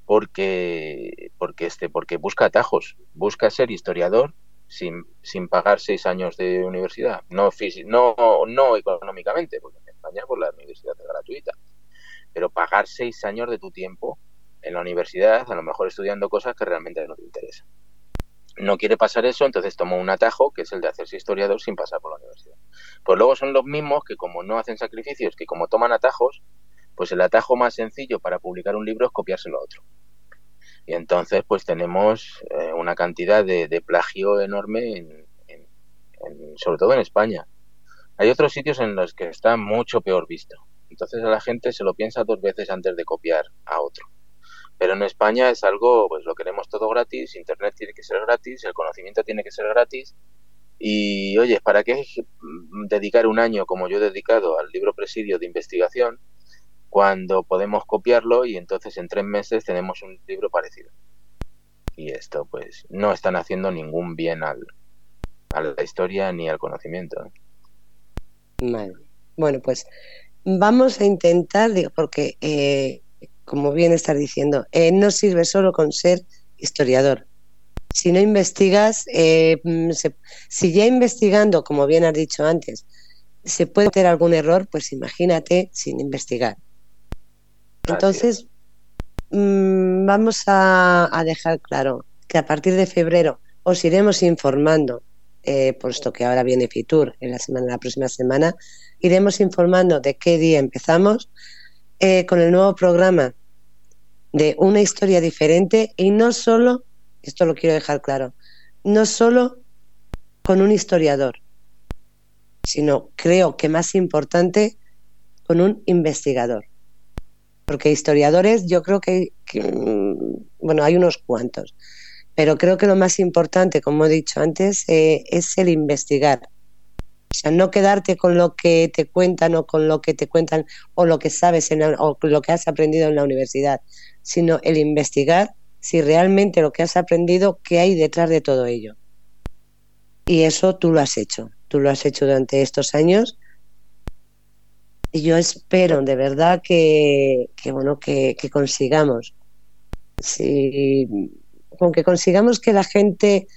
porque, porque, este, porque busca atajos, busca ser historiador sin, sin pagar seis años de universidad, no, no, no económicamente, porque España pues la universidad es gratuita. Pero pagar seis años de tu tiempo en la universidad, a lo mejor estudiando cosas que realmente no te interesan. No quiere pasar eso, entonces toma un atajo, que es el de hacerse historiador sin pasar por la universidad. Pues luego son los mismos que como no hacen sacrificios, que como toman atajos, pues el atajo más sencillo para publicar un libro es copiárselo a otro. Y entonces pues tenemos eh, una cantidad de, plagio enorme, sobre todo en España. Hay otros sitios en los que está mucho peor visto. Entonces a la gente se lo piensa dos veces antes de copiar a otro. Pero en España es algo, pues lo queremos todo gratis, Internet tiene que ser gratis, el conocimiento tiene que ser gratis. Y oye, ¿para qué dedicar un año como yo he dedicado al libro presidio de investigación cuando podemos copiarlo y entonces en tres meses tenemos un libro parecido. Y esto pues no están haciendo ningún bien al, a la historia ni al conocimiento. Vale. Bueno, pues vamos a intentar, digo, porque eh, como bien estás diciendo, eh, no sirve solo con ser historiador. Si no investigas, eh, mm, si ya investigando, como bien has dicho antes, se puede tener algún error, pues imagínate sin investigar. Entonces, mm, vamos a, dejar claro que a partir de febrero os iremos informando, eh, puesto que ahora viene Fitur en la semana, la próxima semana, iremos informando de qué día empezamos eh, con el nuevo programa de una historia diferente y no solo, esto lo quiero dejar claro, no solo con un historiador, sino creo que más importante con un investigador porque historiadores yo creo que, mm, bueno, hay unos cuantos, pero creo que lo más importante, como he dicho antes, eh, es el investigar. O sea, no quedarte con lo que te cuentan o con lo que te cuentan o lo que sabes en o lo que has aprendido en la universidad, sino el investigar si realmente lo que has aprendido, qué hay detrás de todo ello. Y eso tú lo has hecho, tú lo has hecho durante estos años y yo espero de verdad que, bueno, que, consigamos. Si, con que consigamos que la gente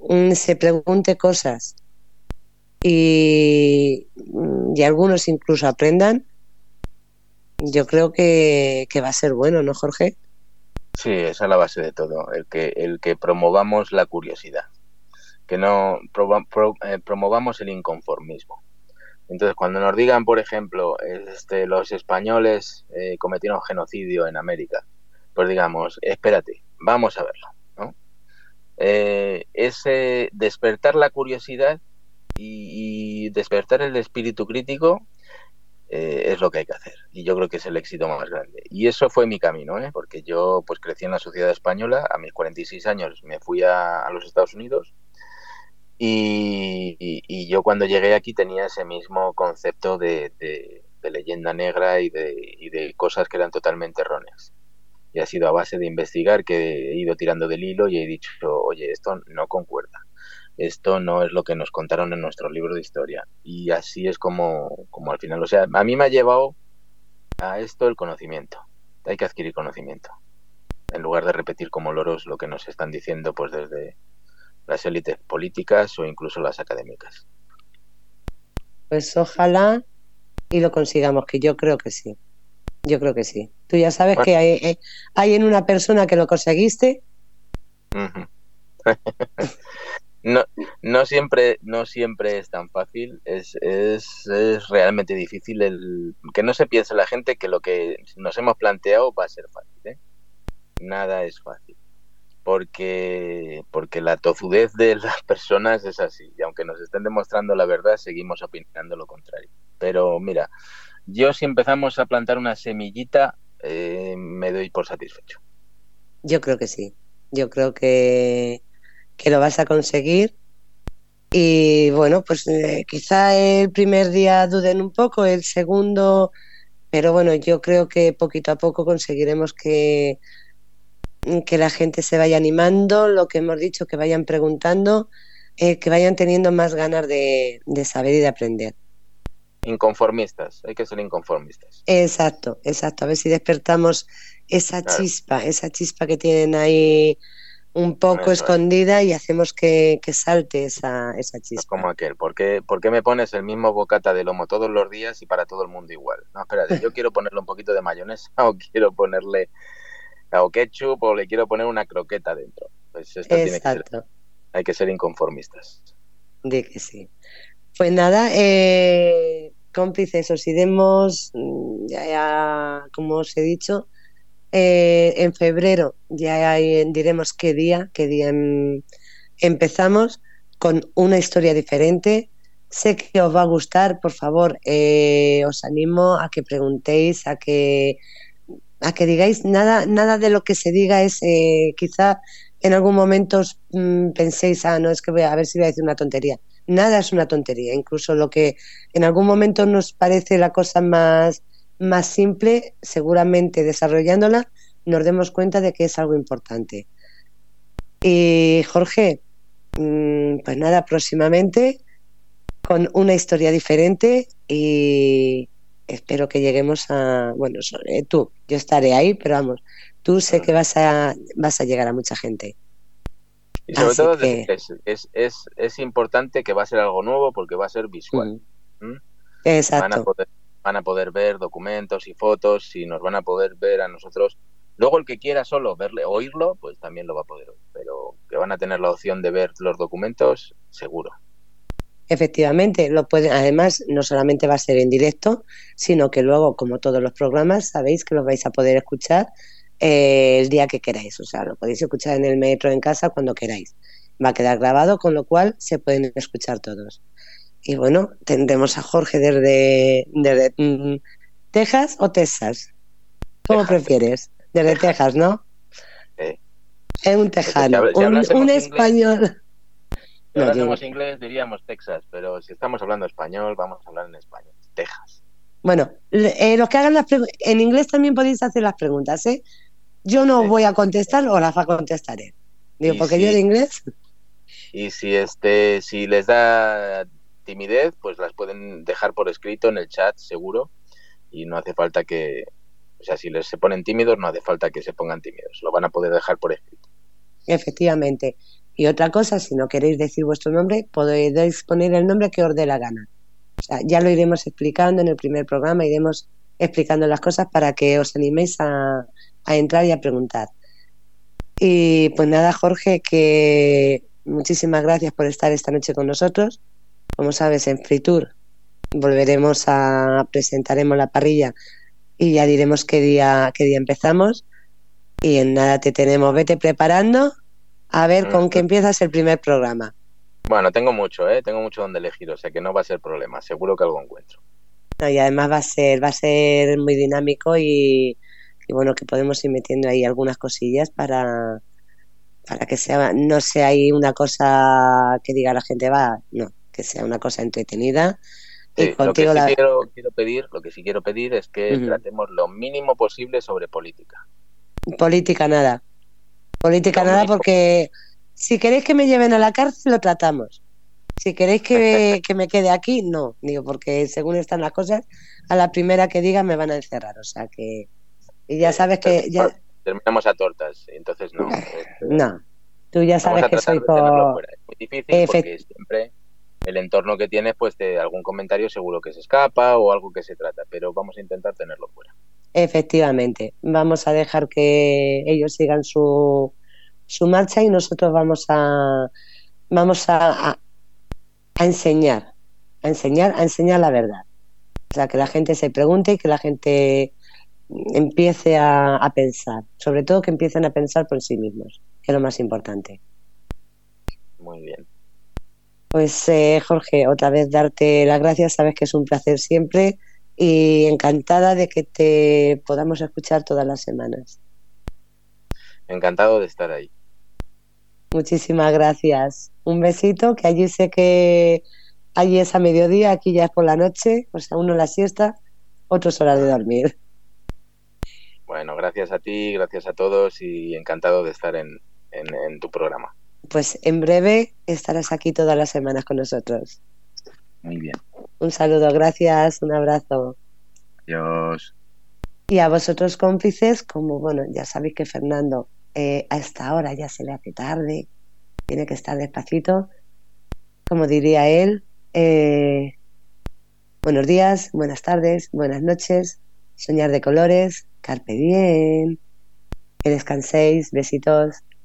mm, se pregunte cosas y, mm, y, algunos incluso aprendan, yo creo que, va a ser bueno, ¿no, Jorge? Sí, esa es la base de todo, el que, el que promovamos la curiosidad, que no eh, promovamos el inconformismo. Entonces, cuando nos digan, por ejemplo, este, los españoles eh, cometieron genocidio en América, pues digamos, espérate, vamos a verlo. ¿no? Eh, ese despertar la curiosidad y, despertar el espíritu crítico eh, es lo que hay que hacer. Y yo creo que es el éxito más grande. Y eso fue mi camino, ¿eh? porque yo pues crecí en la sociedad española, a mis 46 años me fui a los Estados Unidos y, yo cuando llegué aquí tenía ese mismo concepto de, leyenda negra y de, cosas que eran totalmente erróneas. Y ha sido a base de investigar que he ido tirando del hilo y he dicho, oye, esto no concuerda. Esto no es lo que nos contaron en nuestro libro de historia. Y así es como, como al final, o sea, a mí me ha llevado a esto el conocimiento. Hay que adquirir conocimiento. En lugar de repetir como loros lo que nos están diciendo pues desde, las élites políticas o incluso las académicas. Pues ojalá y lo consigamos, que yo creo que sí. Yo creo que sí. Tú ya sabes que hay, eh, hay, en una persona que lo conseguiste. no, no siempre, no siempre es tan fácil. Es, es, es realmente difícil el que no se piense la gente que lo que nos hemos planteado va a ser fácil. ¿eh? Nada es fácil porque, porque la tozudez de las personas es así. Y aunque nos estén demostrando la verdad, seguimos opinando lo contrario. Pero mira, yo si empezamos a plantar una semillita, eh, me doy por satisfecho. Yo creo que sí. Yo creo que, que lo vas a conseguir. Y bueno, pues eh, quizá el primer día duden un poco, el segundo, pero bueno, yo creo que poquito a poco conseguiremos que que la gente se vaya animando, lo que hemos dicho, que vayan preguntando, eh, que vayan teniendo más ganas de, saber y de aprender. Inconformistas, hay que ser inconformistas. Exacto, exacto. A ver si despertamos esa chispa, esa chispa que tienen ahí un poco escondida y hacemos que, salte esa, esa chispa. como aquel, ¿por qué, ¿por qué me pones el mismo bocata de lomo todos los días y para todo el mundo igual? No, espérate, yo quiero ponerle un poquito de mayonesa o quiero ponerle o ketchup o le quiero poner una croqueta dentro. Pues esto tiene que ser, hay que ser inconformistas. De que sí. Pues nada, eh, cómplices, os iremos, mm, ya, como os he dicho, eh, en febrero ya diremos qué día, qué día em, empezamos con una historia diferente. Sé que os va a gustar, por favor, eh, os animo a que preguntéis, a que a que digáis nada, nada de lo que se diga es eh, quizá en algún momento mm, penséis, ah, no, es que voy a, ver si voy a decir una tontería. Nada es una tontería, incluso lo que en algún momento nos parece la cosa más, más simple, seguramente desarrollándola nos demos cuenta de que es algo importante. Y Jorge, mm, pues nada, próximamente con una historia diferente y espero que lleguemos a, bueno, tú, yo estaré ahí, pero vamos, tú sé que vas a, vas a llegar a mucha gente. Y sobre todo es, es, es, importante que va a ser algo nuevo porque va a ser visual. ¿Mm? Exacto. Van a, poder, van a poder ver documentos y fotos y nos van a poder ver a nosotros. Luego el que quiera solo verle, oírlo, pues también lo va a poder oír. Pero que van a tener la opción de ver los documentos, seguro. Efectivamente, lo pueden, además no solamente va a ser en directo, sino que luego, como todos los programas, sabéis que los vais a poder escuchar eh, el día que queráis. O sea, lo podéis escuchar en el metro, en casa, cuando queráis. Va a quedar grabado, con lo cual se pueden escuchar todos. Y bueno, tendremos a Jorge desde, desde mm, Texas o Texas. ¿Cómo prefieres? Desde Texas, ¿no? Es un tejano, un español. Si hablamos inglés diríamos Texas, pero si estamos hablando español, vamos a hablar en español. Texas. Bueno, eh, los que hagan las preguntas, en inglés también podéis hacer las preguntas, ¿eh? Yo no voy a contestar o las contestaré. Digo, porque yo de inglés. Y si este, si les da timidez, pues las pueden dejar por escrito en el chat, seguro. Y no hace falta que, o sea, si les se ponen tímidos, no hace falta que se pongan tímidos. Lo van a poder dejar por escrito. Efectivamente. Y otra cosa, si no queréis decir vuestro nombre, podéis poner el nombre que os dé la gana. O sea, ya lo iremos explicando en el primer programa, iremos explicando las cosas para que os animéis a, entrar y a preguntar. Y pues nada, Jorge, que muchísimas gracias por estar esta noche con nosotros. Como sabes, en Fritur volveremos a presentaremos la parrilla y ya diremos qué día qué día empezamos. Y en nada te tenemos, vete preparando a ver con qué empiezas el primer programa. Bueno, tengo mucho, ¿eh? Tengo mucho donde elegir, o sea que no va a ser problema, seguro que algo encuentro. y además va a ser, va a ser muy dinámico y, bueno, que podemos ir metiendo ahí algunas cosillas para, para que sea, no sea ahí una cosa que diga la gente va, no, que sea una cosa entretenida. y lo que sí quiero, quiero, pedir, lo que sí quiero pedir es que tratemos lo mínimo posible sobre política. Política nada. Política nada porque si queréis que me lleven a la cárcel lo tratamos. Si queréis que, me quede aquí, no. Digo, porque según están las cosas, a la primera que diga me van a encerrar. O sea que... Y ya sabes que... Ya... Terminamos a tortas, entonces no. No. Tú ya sabes que soy por... Es muy difícil porque siempre el entorno que tienes, pues de algún comentario seguro que se escapa o algo que se trata, pero vamos a intentar tenerlo fuera. Efectivamente, vamos a dejar que ellos sigan su, su marcha y nosotros vamos a vamos a, a, enseñar, a enseñar, a enseñar la verdad. O sea, que la gente se pregunte y que la gente empiece a, a pensar, sobre todo que empiecen a pensar por sí mismos, que es lo más importante. Muy bien. Pues eh, Jorge, otra vez darte las gracias, sabes que es un placer siempre y encantada de que te podamos escuchar todas las semanas. Encantado de estar ahí. Muchísimas gracias. Un besito, que allí sé que allí es a mediodía, aquí ya es por la noche, o sea, uno la siesta, otros horas de dormir. Bueno, gracias a ti, gracias a todos y encantado de estar en, en tu programa. Pues en breve estarás aquí todas las semanas con nosotros. Muy bien. Un saludo, gracias, un abrazo. Adiós. Y a vosotros cómplices, como bueno, ya sabéis que Fernando eh, a esta hora ya se le hace tarde, tiene que estar despacito. Como diría él, eh, buenos días, buenas tardes, buenas noches, soñar de colores, carpe diem, que descanséis, besitos.